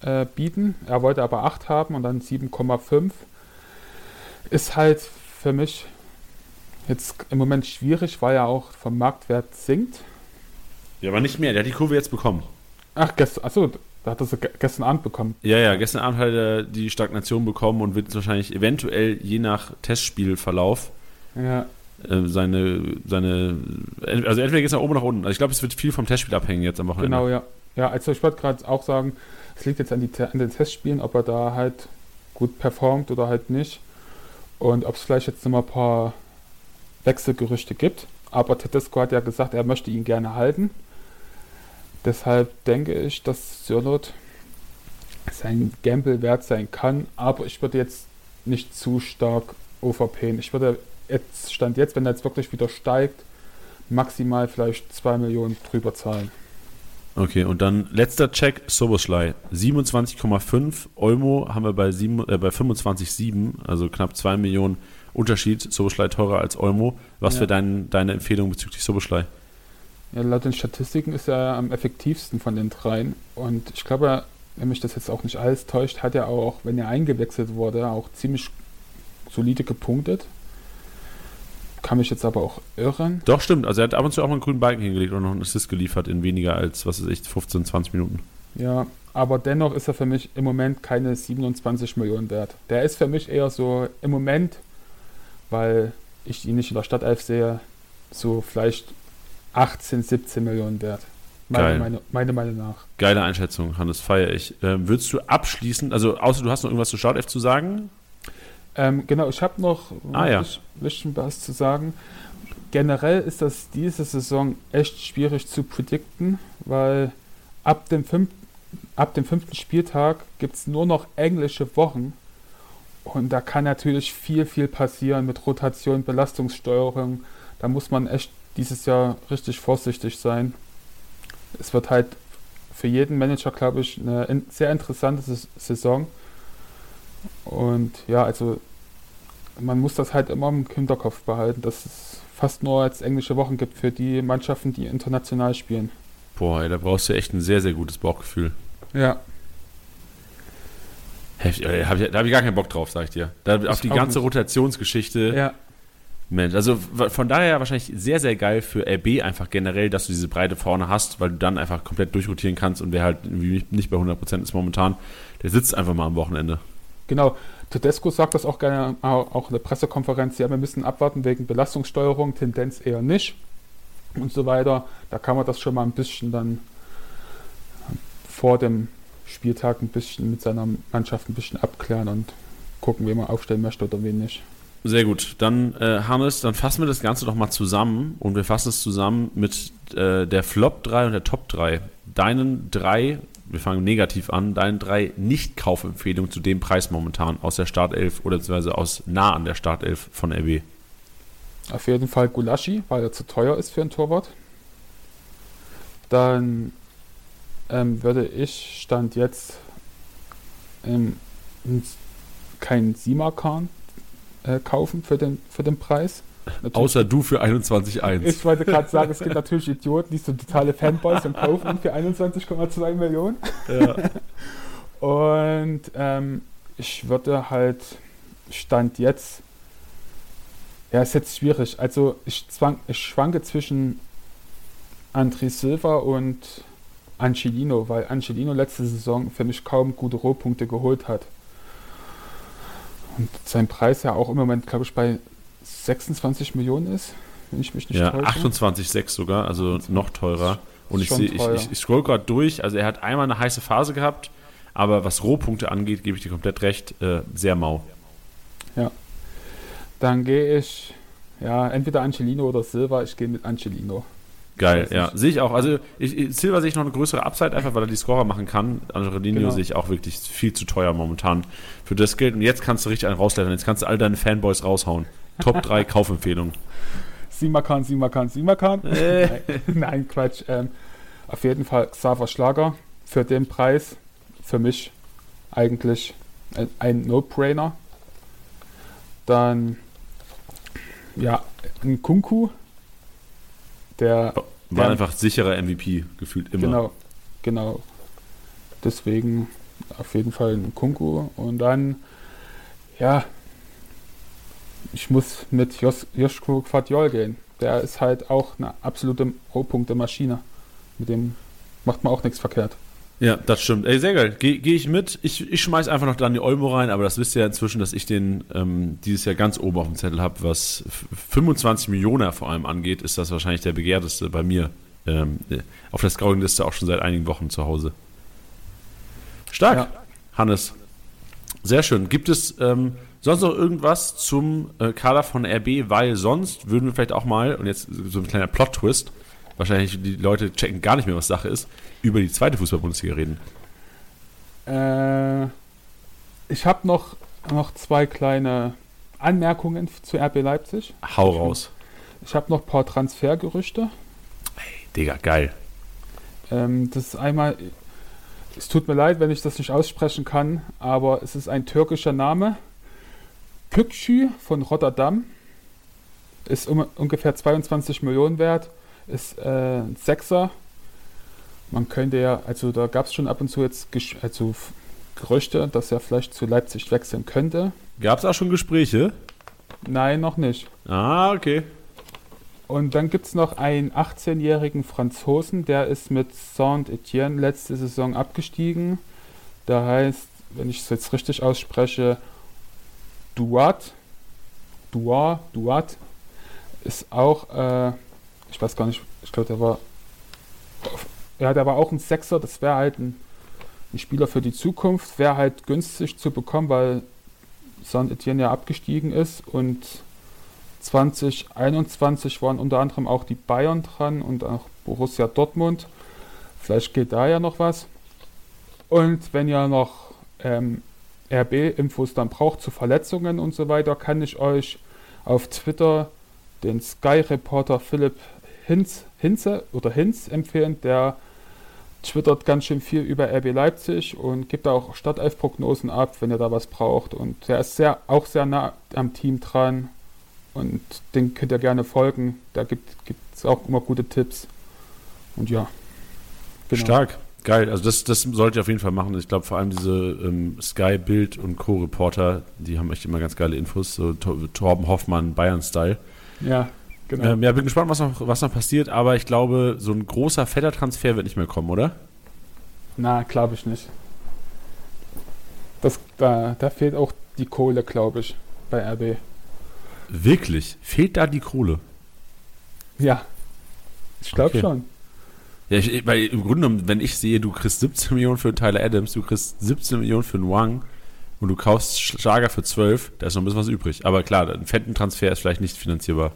äh, bieten. Er wollte aber 8 haben und dann 7,5. Ist halt für mich jetzt im Moment schwierig, weil er auch vom Marktwert sinkt. Ja, aber nicht mehr. Der hat die Kurve jetzt bekommen. Ach, gestern, achso, da hat er sie gestern Abend bekommen. Ja, ja, gestern Abend hat er die Stagnation bekommen und wird wahrscheinlich eventuell je nach Testspielverlauf ja. Äh, seine, seine, also entweder geht es nach oben oder nach unten. Also ich glaube, es wird viel vom Testspiel abhängen jetzt am Wochenende. Genau, ja. Ja, also ich wollte gerade auch sagen, es liegt jetzt an, die, an den Testspielen, ob er da halt gut performt oder halt nicht. Und ob es vielleicht jetzt nochmal ein paar Wechselgerüchte gibt. Aber Tedesco hat ja gesagt, er möchte ihn gerne halten. Deshalb denke ich, dass Sirlot sein Gamble wert sein kann. Aber ich würde jetzt nicht zu stark overpayen. Ich würde jetzt Stand jetzt, wenn er jetzt wirklich wieder steigt, maximal vielleicht 2 Millionen drüber zahlen. Okay, und dann letzter Check, Soboschlei. 27,5. Olmo haben wir bei, äh, bei 25,7, also knapp 2 Millionen Unterschied. Soboschlei teurer als Olmo. Was ja. wäre dein, deine Empfehlung bezüglich Soboschlei? Ja, laut den Statistiken ist er am effektivsten von den dreien. Und ich glaube, wenn mich das jetzt auch nicht alles täuscht, hat er auch, wenn er eingewechselt wurde, auch ziemlich solide gepunktet. Kann mich jetzt aber auch irren. Doch, stimmt. Also er hat ab und zu auch mal einen grünen Balken hingelegt und noch einen Assist geliefert in weniger als, was ist ich, 15, 20 Minuten. Ja, aber dennoch ist er für mich im Moment keine 27 Millionen wert. Der ist für mich eher so im Moment, weil ich ihn nicht in der Stadtelf sehe, so vielleicht 18, 17 Millionen wert. Meine, meine, meine Meinung nach. Geile Einschätzung, Hannes, feiere ich. Ähm, würdest du abschließend, also außer du hast noch irgendwas zu Startelf zu sagen? Ähm, genau, ich habe noch Ah, ja. ein bisschen was zu sagen. Generell ist das diese Saison echt schwierig zu predikten, weil ab dem, fünf, ab dem fünften Spieltag gibt es nur noch englische Wochen. Und da kann natürlich viel, viel passieren mit Rotation, Belastungssteuerung. Da muss man echt dieses Jahr richtig vorsichtig sein. Es wird halt für jeden Manager, glaube ich, eine in, sehr interessante Saison. Und ja, also man muss das halt immer im Hinterkopf behalten, dass es fast nur als englische Wochen gibt für die Mannschaften, die international spielen. Boah, ey, da brauchst du echt ein sehr, sehr gutes Bauchgefühl. Ja. Heftig, ey, hab ich, da habe ich gar keinen Bock drauf, sag ich dir. Da, auf die ganze nicht. Rotationsgeschichte. Ja, Mensch, also von daher wahrscheinlich sehr, sehr geil für RB einfach generell, dass du diese Breite vorne hast, weil du dann einfach komplett durchrotieren kannst und wer halt nicht bei 100% ist momentan, der sitzt einfach mal am Wochenende. Genau. Tedesco sagt das auch gerne au- auch in der Pressekonferenz. Ja, wir müssen abwarten wegen Belastungssteuerung, Tendenz eher nicht und so weiter. Da kann man das schon mal ein bisschen dann vor dem Spieltag ein bisschen mit seiner Mannschaft ein bisschen abklären und gucken, wen man aufstellen möchte oder wen nicht. Sehr gut, dann äh, Hannes, dann fassen wir das Ganze doch mal zusammen und wir fassen es zusammen mit äh, der Flop 3 und der Top 3. Deinen drei, wir fangen negativ an, deinen drei Nicht-Kaufempfehlungen zu dem Preis momentan aus der Startelf oder beziehungsweise aus nah an der Startelf von RB. Auf jeden Fall Gulaschi, weil er zu teuer ist für einen Torwart. Dann ähm, würde ich Stand jetzt ähm, keinen Simakan äh, kaufen für den, für den Preis. Natürlich- Außer du für 21,1. ich wollte gerade sagen, es gibt natürlich Idioten, die so totale Fanboys und kaufen für 21,2 Millionen. Ja. Und ähm, ich würde halt Stand jetzt. Ja, ist jetzt schwierig. Also ich, zwang, ich schwanke zwischen André Silva und Angelino, weil Angelino letzte Saison für mich kaum gute Rohpunkte geholt hat. Und sein Preis ja auch im Moment, glaube ich, bei 26 Millionen ist, wenn ich mich nicht Ja, täusche. 28,6 sogar, also noch teurer. Und ich, Schon sehe, ich, teuer. ich, ich scroll gerade durch, also er hat einmal eine heiße Phase gehabt, aber was Rohpunkte angeht, gebe ich dir komplett recht, äh, sehr mau. Dann gehe ich, ja, entweder Angelino oder Silva. Ich gehe mit Angelino. Geil, ja. Sehe ich auch. Also ich, Silva sehe ich noch eine größere Upside, einfach weil er die Scorer machen kann. Angelino Genau. sehe ich auch wirklich viel zu teuer momentan für das Geld. Und jetzt kannst du richtig einen rausleiten. Jetzt kannst du all deine Fanboys raushauen. Top 3 Kaufempfehlungen. Simakan, Simakan, Simakan. Äh. Nein, Nein, Quatsch. Ähm, auf jeden Fall Xaver Schlager für den Preis. Für mich eigentlich ein, No-Brainer. Dann, ja, ein Kunku. Der, War Ja. einfach sicherer MVP, gefühlt immer. genau, genau. Deswegen auf jeden Fall ein Kunku. Und dann, ja, ich muss mit Jos Joschko Quadjol gehen. Der ist halt auch eine absolute Rohpunkte-Maschine. Mit dem macht man auch nichts verkehrt. Ja, das stimmt. Ey, sehr geil. Gehe geh ich mit. Ich, ich schmeiß einfach noch Dani Olmo rein, aber das wisst ihr ja inzwischen, dass ich den ähm, dieses Jahr ganz oben auf dem Zettel habe. Was f- 25 Millionen vor allem angeht, ist das wahrscheinlich der begehrteste bei mir. Ähm, äh, auf der Scouting-Liste auch schon seit einigen Wochen zu Hause. Stark, Ja. Hannes. Sehr schön. Gibt es ähm, sonst noch irgendwas zum äh, Kader von RB? Weil sonst würden wir vielleicht auch mal, und jetzt so ein kleiner Plot-Twist, wahrscheinlich die Leute checken gar nicht mehr, was Sache ist, über die zweite Fußball-Bundesliga reden. Äh, ich habe noch, noch zwei kleine Anmerkungen zu RB Leipzig. Hau raus. Ich habe noch ein paar Transfergerüchte. Digga, geil. Ähm, das ist einmal, es tut mir leid, wenn ich das nicht aussprechen kann, aber es ist ein türkischer Name. Kükschü von Rotterdam ist um, ungefähr 22 Millionen wert, ist äh, ein Sechser. Man könnte ja, also da gab es schon ab und zu jetzt also Gerüchte, dass er vielleicht zu Leipzig wechseln könnte. Gab es auch schon Gespräche? Nein, noch nicht. Ah, okay. Und dann gibt es noch einen 18-jährigen Franzosen, der ist mit Saint-Etienne letzte Saison abgestiegen. Der heißt, wenn ich es jetzt richtig ausspreche, Duat. Duat, Duat. Ist auch, äh, ich weiß gar nicht, ich glaube, der war, ja, der war auch ein Sechser. Das wäre halt ein, ein Spieler für die Zukunft. Wäre halt günstig zu bekommen, weil Saint-Etienne ja abgestiegen ist und 2021 waren unter anderem auch die Bayern dran und auch Borussia Dortmund. Vielleicht geht da ja noch was. Und wenn ihr noch ähm, RB-Infos dann braucht zu Verletzungen und so weiter, kann ich euch auf Twitter den Sky-Reporter Philipp Hinz, Hinze oder Hinz empfehlen. Der twittert ganz schön viel über RB Leipzig und gibt auch Startelf-Prognosen ab, wenn ihr da was braucht. Und der ist sehr, auch sehr nah am Team dran. Und den könnt ihr gerne folgen. Da gibt es auch immer gute Tipps. Und ja. Genau. Stark. Geil, also das, das sollte ich auf jeden Fall machen. Ich glaube vor allem diese ähm, Sky Bild und Co. Reporter, die haben echt immer ganz geile Infos, so Torben Hoffmann, Bayern-Style. Ja, genau. Ähm, ja, bin gespannt, was noch, was noch passiert, aber ich glaube, so ein großer, fetter Transfer wird nicht mehr kommen, oder? Na, glaube ich nicht. Das, da, da fehlt auch die Kohle, glaube ich, bei RB. Wirklich? Fehlt da die Kohle? Ja, ich glaube okay. schon. Ja, ich, weil im Grunde genommen, wenn ich sehe, du kriegst 17 Millionen für Tyler Adams, du kriegst 17 Millionen für einen Wang und du kaufst Schlager für 12, da ist noch ein bisschen was übrig. Aber klar, ein fetten Transfer ist vielleicht nicht finanzierbar.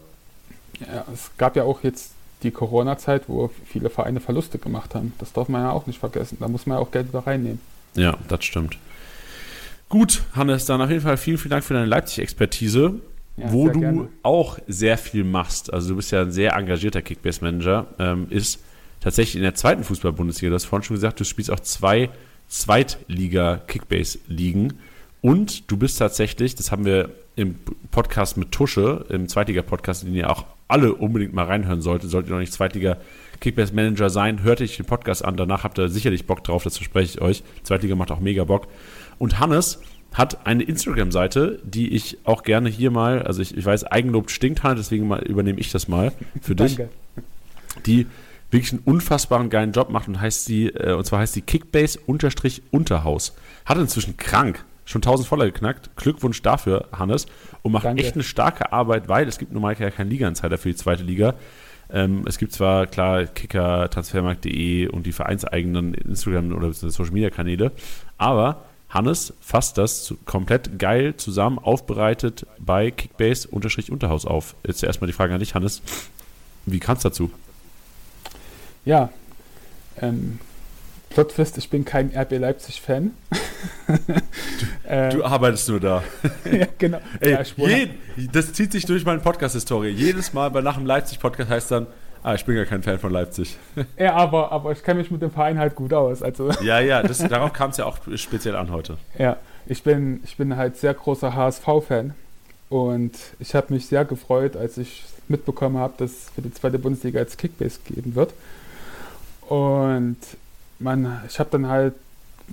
Ja, es gab ja auch jetzt die Corona-Zeit, wo viele Vereine Verluste gemacht haben. Das darf man ja auch nicht vergessen. Da muss man ja auch Geld wieder reinnehmen. Ja, das stimmt. Gut, Hannes, dann auf jeden Fall vielen, vielen Dank für deine Leipzig-Expertise, ja, wo du gerne. auch sehr viel machst. Also du bist ja ein sehr engagierter Kickbase-Manager, ähm, ist tatsächlich in der zweiten Fußball-Bundesliga. Du hast vorhin schon gesagt, du spielst auch zwei Zweitliga-Kickbase-Ligen. Und du bist tatsächlich, das haben wir im Podcast mit Tusche, im Zweitliga-Podcast, den ihr auch alle unbedingt mal reinhören solltet, solltet ihr noch nicht Zweitliga-Kickbase-Manager sein, hört euch den Podcast an, danach habt ihr sicherlich Bock drauf, das verspreche ich euch. Zweitliga macht auch mega Bock. Und Hannes hat eine Instagram-Seite, die ich auch gerne hier mal, also ich, ich weiß, Eigenlob stinkt, Hannes, deswegen mal, übernehme ich das mal für dich. Die wirklich einen unfassbaren geilen Job macht und heißt sie, äh, und zwar heißt sie Kickbase-Unterhaus. Hat inzwischen krank schon 1000 voller geknackt. Glückwunsch dafür, Hannes. Und macht Danke. echt eine starke Arbeit, weil es gibt normal ja keinen Liga-Insider für die zweite Liga. Ähm, es gibt zwar klar Kicker, Transfermarkt.de und die vereinseigenen Instagram- oder Social-Media-Kanäle, aber Hannes fasst das zu, komplett geil zusammen aufbereitet bei Kickbase-Unterhaus auf. Jetzt erstmal die Frage an dich, Hannes. Wie kam es dazu? Ja, ähm, Plotfest, ich bin kein RB Leipzig-Fan. du, ähm, du, arbeitest nur da. ja, genau. Ey, ja, je, das zieht sich durch meine Podcast-Historie. Jedes Mal bei nach dem Leipzig-Podcast heißt dann, ah, ich bin ja kein Fan von Leipzig. ja, aber, aber ich kenne mich mit dem Verein halt gut aus. Also. ja, ja, das, darauf kam es ja auch speziell an heute. Ja, ich bin, ich bin halt sehr großer HSV-Fan. Und ich habe mich sehr gefreut, als ich mitbekommen habe, dass es für die zweite Bundesliga jetzt Kickbase geben wird. Und man, ich habe dann halt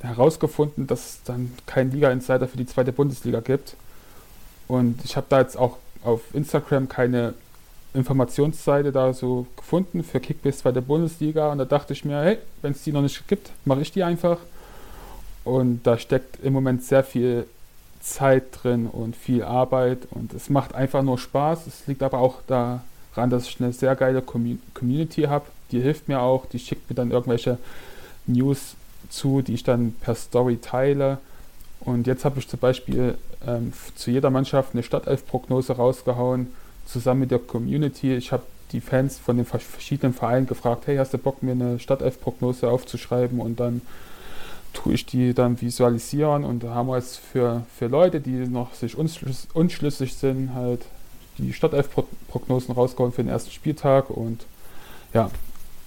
herausgefunden, dass es dann keinen Liga-Insider für die zweite Bundesliga gibt. Und ich habe da jetzt auch auf Instagram keine Informationsseite da so gefunden für Kickbase zweite Bundesliga. Und da dachte ich mir, hey, wenn es die noch nicht gibt, mache ich die einfach. Und da steckt im Moment sehr viel Zeit drin und viel Arbeit. Und es macht einfach nur Spaß. Es liegt aber auch daran, dass ich eine sehr geile Community habe die hilft mir auch, die schickt mir dann irgendwelche News zu, die ich dann per Story teile. Und jetzt habe ich zum Beispiel ähm, zu jeder Mannschaft eine Stadtelf-Prognose rausgehauen, zusammen mit der Community. Ich habe die Fans von den verschiedenen Vereinen gefragt, hey, hast du Bock, mir eine Stadtelf-Prognose aufzuschreiben? Und dann tue ich die dann visualisieren und da haben wir jetzt für, für Leute, die noch sich unschlüssig, unschlüssig sind, halt die Stadtelf-Prognosen rausgehauen für den ersten Spieltag und ja,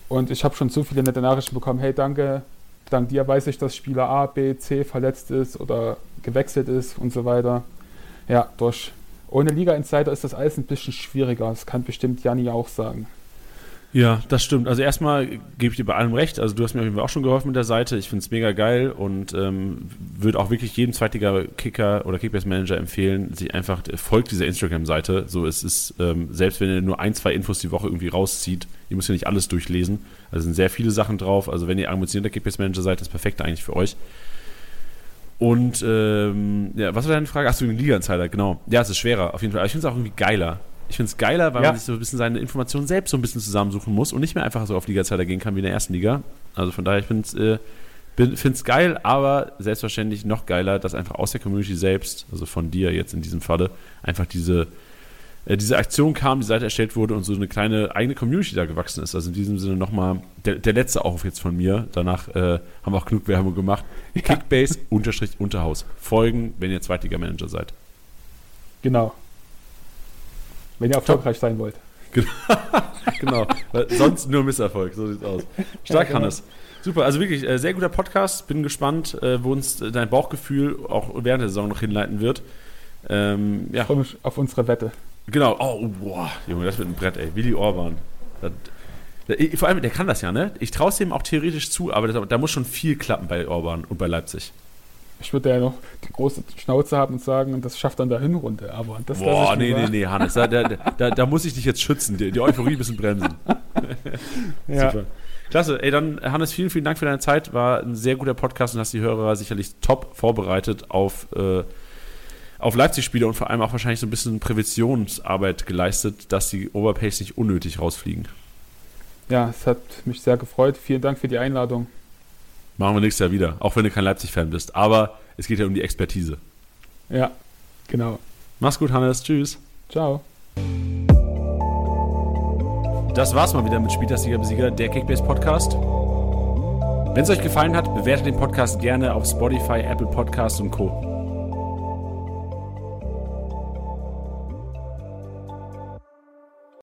und ich habe schon so viele nette Nachrichten bekommen, hey danke, dank dir weiß ich, dass Spieler A, B, C verletzt ist oder gewechselt ist und so weiter. Ja, durch ohne Liga Insider ist das alles ein bisschen schwieriger. Das kann bestimmt Janni auch sagen. Ja, das stimmt. Also erstmal gebe ich dir bei allem recht. Also du hast mir auf jeden Fall auch schon geholfen mit der Seite. Ich finde es mega geil und ähm, würde auch wirklich jedem Zweitliga-Kicker oder Kickbase-Manager empfehlen, sich einfach folgt dieser Instagram-Seite. So es ist, ähm, selbst wenn ihr nur ein, zwei Infos die Woche irgendwie rauszieht, ihr müsst ja nicht alles durchlesen. Also sind sehr viele Sachen drauf. Also wenn ihr ambitionierter Kickbase-Manager seid, ist perfekt eigentlich für euch. Und ähm, ja, was war deine Frage? Achso, den Liga-Insider, genau. Ja, es ist schwerer, auf jeden Fall. Aber ich finde es auch irgendwie geiler. Ich finde es geiler, weil Ja. man sich so ein bisschen seine Informationen selbst so ein bisschen zusammensuchen muss und nicht mehr einfach so auf Liga-Insider gehen kann wie in der ersten Liga. Also von daher, ich finde es äh, finde es geil, aber selbstverständlich noch geiler, dass einfach aus der Community selbst, also von dir jetzt in diesem Falle, einfach diese, äh, diese Aktion kam, die Seite erstellt wurde und so eine kleine eigene Community da gewachsen ist. Also in diesem Sinne nochmal der, der letzte Aufruf jetzt von mir. Danach äh, haben wir auch genug Werbung gemacht. Kickbase unterstrich Unterhaus. Folgen, wenn ihr Zweitliga-Manager seid. Genau. Wenn ihr erfolgreich sein wollt. Genau, weil sonst nur Misserfolg, so sieht's aus. Stark, Ja, genau. Hannes. Super, also wirklich äh, sehr guter Podcast. Bin gespannt, äh, wo uns äh, dein Bauchgefühl auch während der Saison noch hinleiten wird. Ähm, ja, Ich freue mich auf unsere Wette. genau. Oh, boah, Junge, das wird ein Brett, ey. Willi Orban. Das, der, vor allem, der kann das ja, ne? Ich traue es dem auch theoretisch zu, aber das, da muss schon viel klappen bei Orban und bei Leipzig. Ich würde ja noch die große Schnauze haben und sagen, das schafft dann der Hinrunde. Aber das Boah, nee, nee, nee, Hannes, da, da, da, da muss ich dich jetzt schützen, die, die Euphorie ein bisschen bremsen. Ja. Super. Klasse. Ey, dann, Hannes, vielen, vielen Dank für deine Zeit. War ein sehr guter Podcast und hast die Hörer sicherlich top vorbereitet auf, äh, auf Leipzig-Spiele und vor allem auch wahrscheinlich so ein bisschen Präventionsarbeit geleistet, dass die Overpays nicht unnötig rausfliegen. ja, es hat mich sehr gefreut. Vielen Dank für die Einladung. Machen wir nächstes Jahr wieder, auch wenn du kein Leipzig-Fan bist. Aber es geht ja um die Expertise. Ja, genau. Mach's gut, Hannes. Tschüss. Ciao. Das war's mal wieder mit Spieltagssieger Besieger, der Kickbase Podcast. Wenn es euch gefallen hat, bewertet den Podcast gerne auf Spotify, Apple Podcasts und Co.